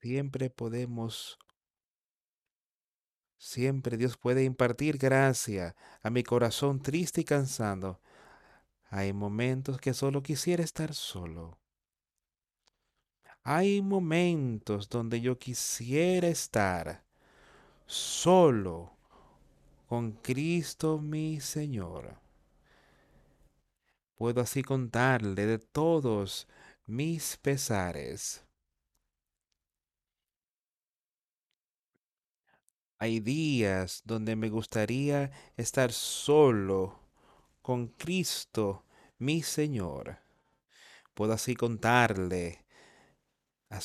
Siempre podemos, siempre Dios puede impartir gracia a mi corazón triste y cansado. Hay momentos que solo quisiera estar solo. Hay momentos donde yo quisiera estar solo con Cristo mi Señor. Puedo así contarle de todos mis pesares. Hay días donde me gustaría estar solo con Cristo, mi Señor. Puedo así contarle a,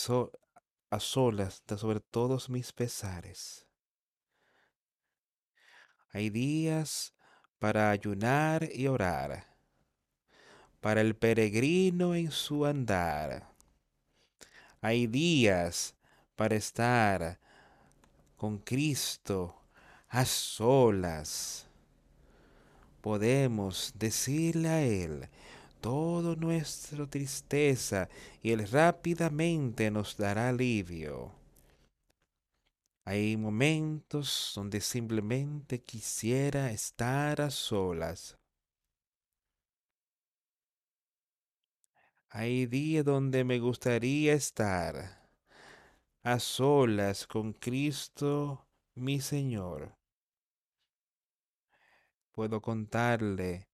solas sobre todos mis pesares. Hay días para ayunar y orar, para el peregrino en su andar. Hay días para estar con Cristo a solas. podemos decirle a Él toda nuestra tristeza y Él rápidamente nos dará alivio. Hay momentos donde simplemente quisiera estar a solas. Hay días donde me gustaría estar a solas con Cristo mi Señor. Puedo contarle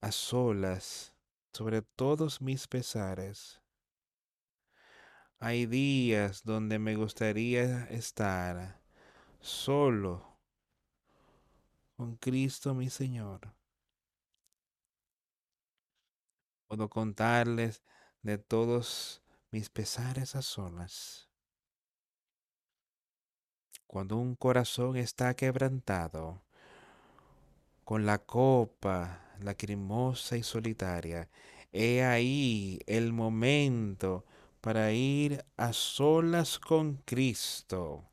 a solas sobre todos mis pesares. Hay días donde me gustaría estar solo con Cristo mi Señor. Puedo contarles de todos mis pesares a solas. Cuando un corazón está quebrantado, con la copa lacrimosa y solitaria, he ahí el momento para ir a solas con Cristo.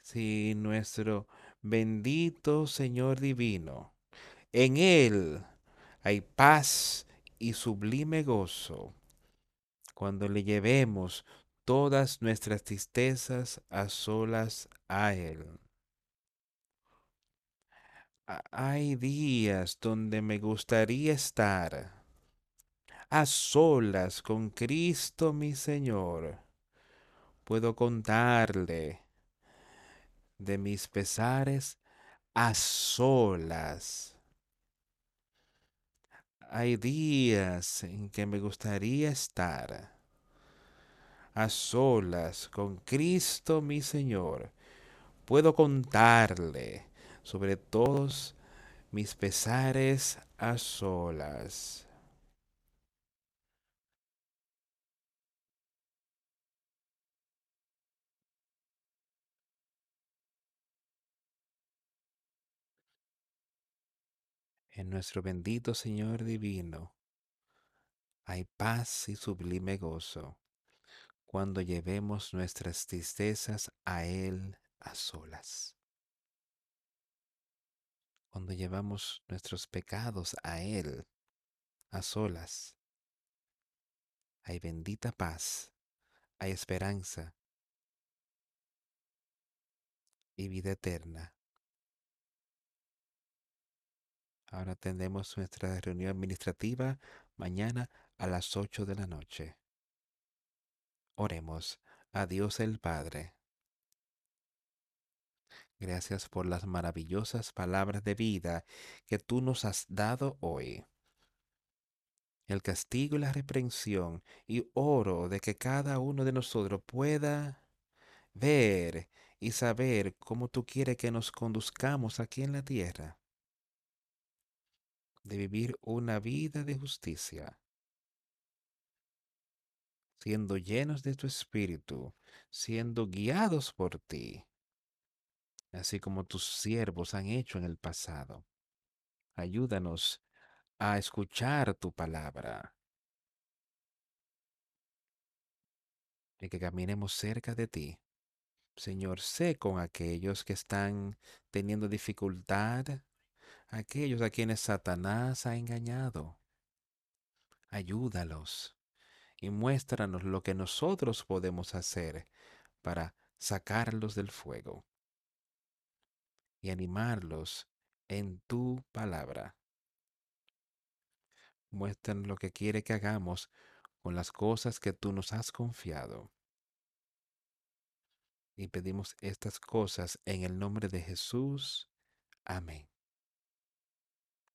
Si nuestro bendito Señor divino, en Él hay paz y sublime gozo. Cuando le llevemos todas nuestras tristezas a solas a Él. Hay días donde me gustaría estar a solas con Cristo mi Señor. Puedo contarle de mis pesares a solas. Hay días en que me gustaría estar a solas con Cristo mi Señor. Puedo contarle sobre todos mis pesares a solas. En nuestro bendito Señor divino hay paz y sublime gozo cuando llevemos nuestras tristezas a Él a solas cuando llevamos nuestros pecados a Él a solas. Hay bendita paz, hay esperanza y vida eterna. Ahora tendremos nuestra reunión administrativa mañana a las 8 de la noche. Oremos a Dios el Padre Gracias por las maravillosas palabras de vida que tú nos has dado hoy. El castigo y la reprensión y oro de que cada uno de nosotros pueda ver y saber cómo tú quieres que nos conduzcamos aquí en la tierra. De vivir una vida de justicia siendo llenos de tu espíritu, siendo guiados por ti así como tus siervos han hecho en el pasado. Ayúdanos a escuchar tu palabra y que caminemos cerca de ti. Señor, sé con aquellos que están teniendo dificultad, aquellos a quienes Satanás ha engañado. Ayúdalos y muéstranos lo que nosotros podemos hacer para sacarlos del fuego y animarlos en tu palabra. Muéstranos lo que quiere que hagamos con las cosas que tú nos has confiado. Y pedimos estas cosas en el nombre de Jesús. Amén.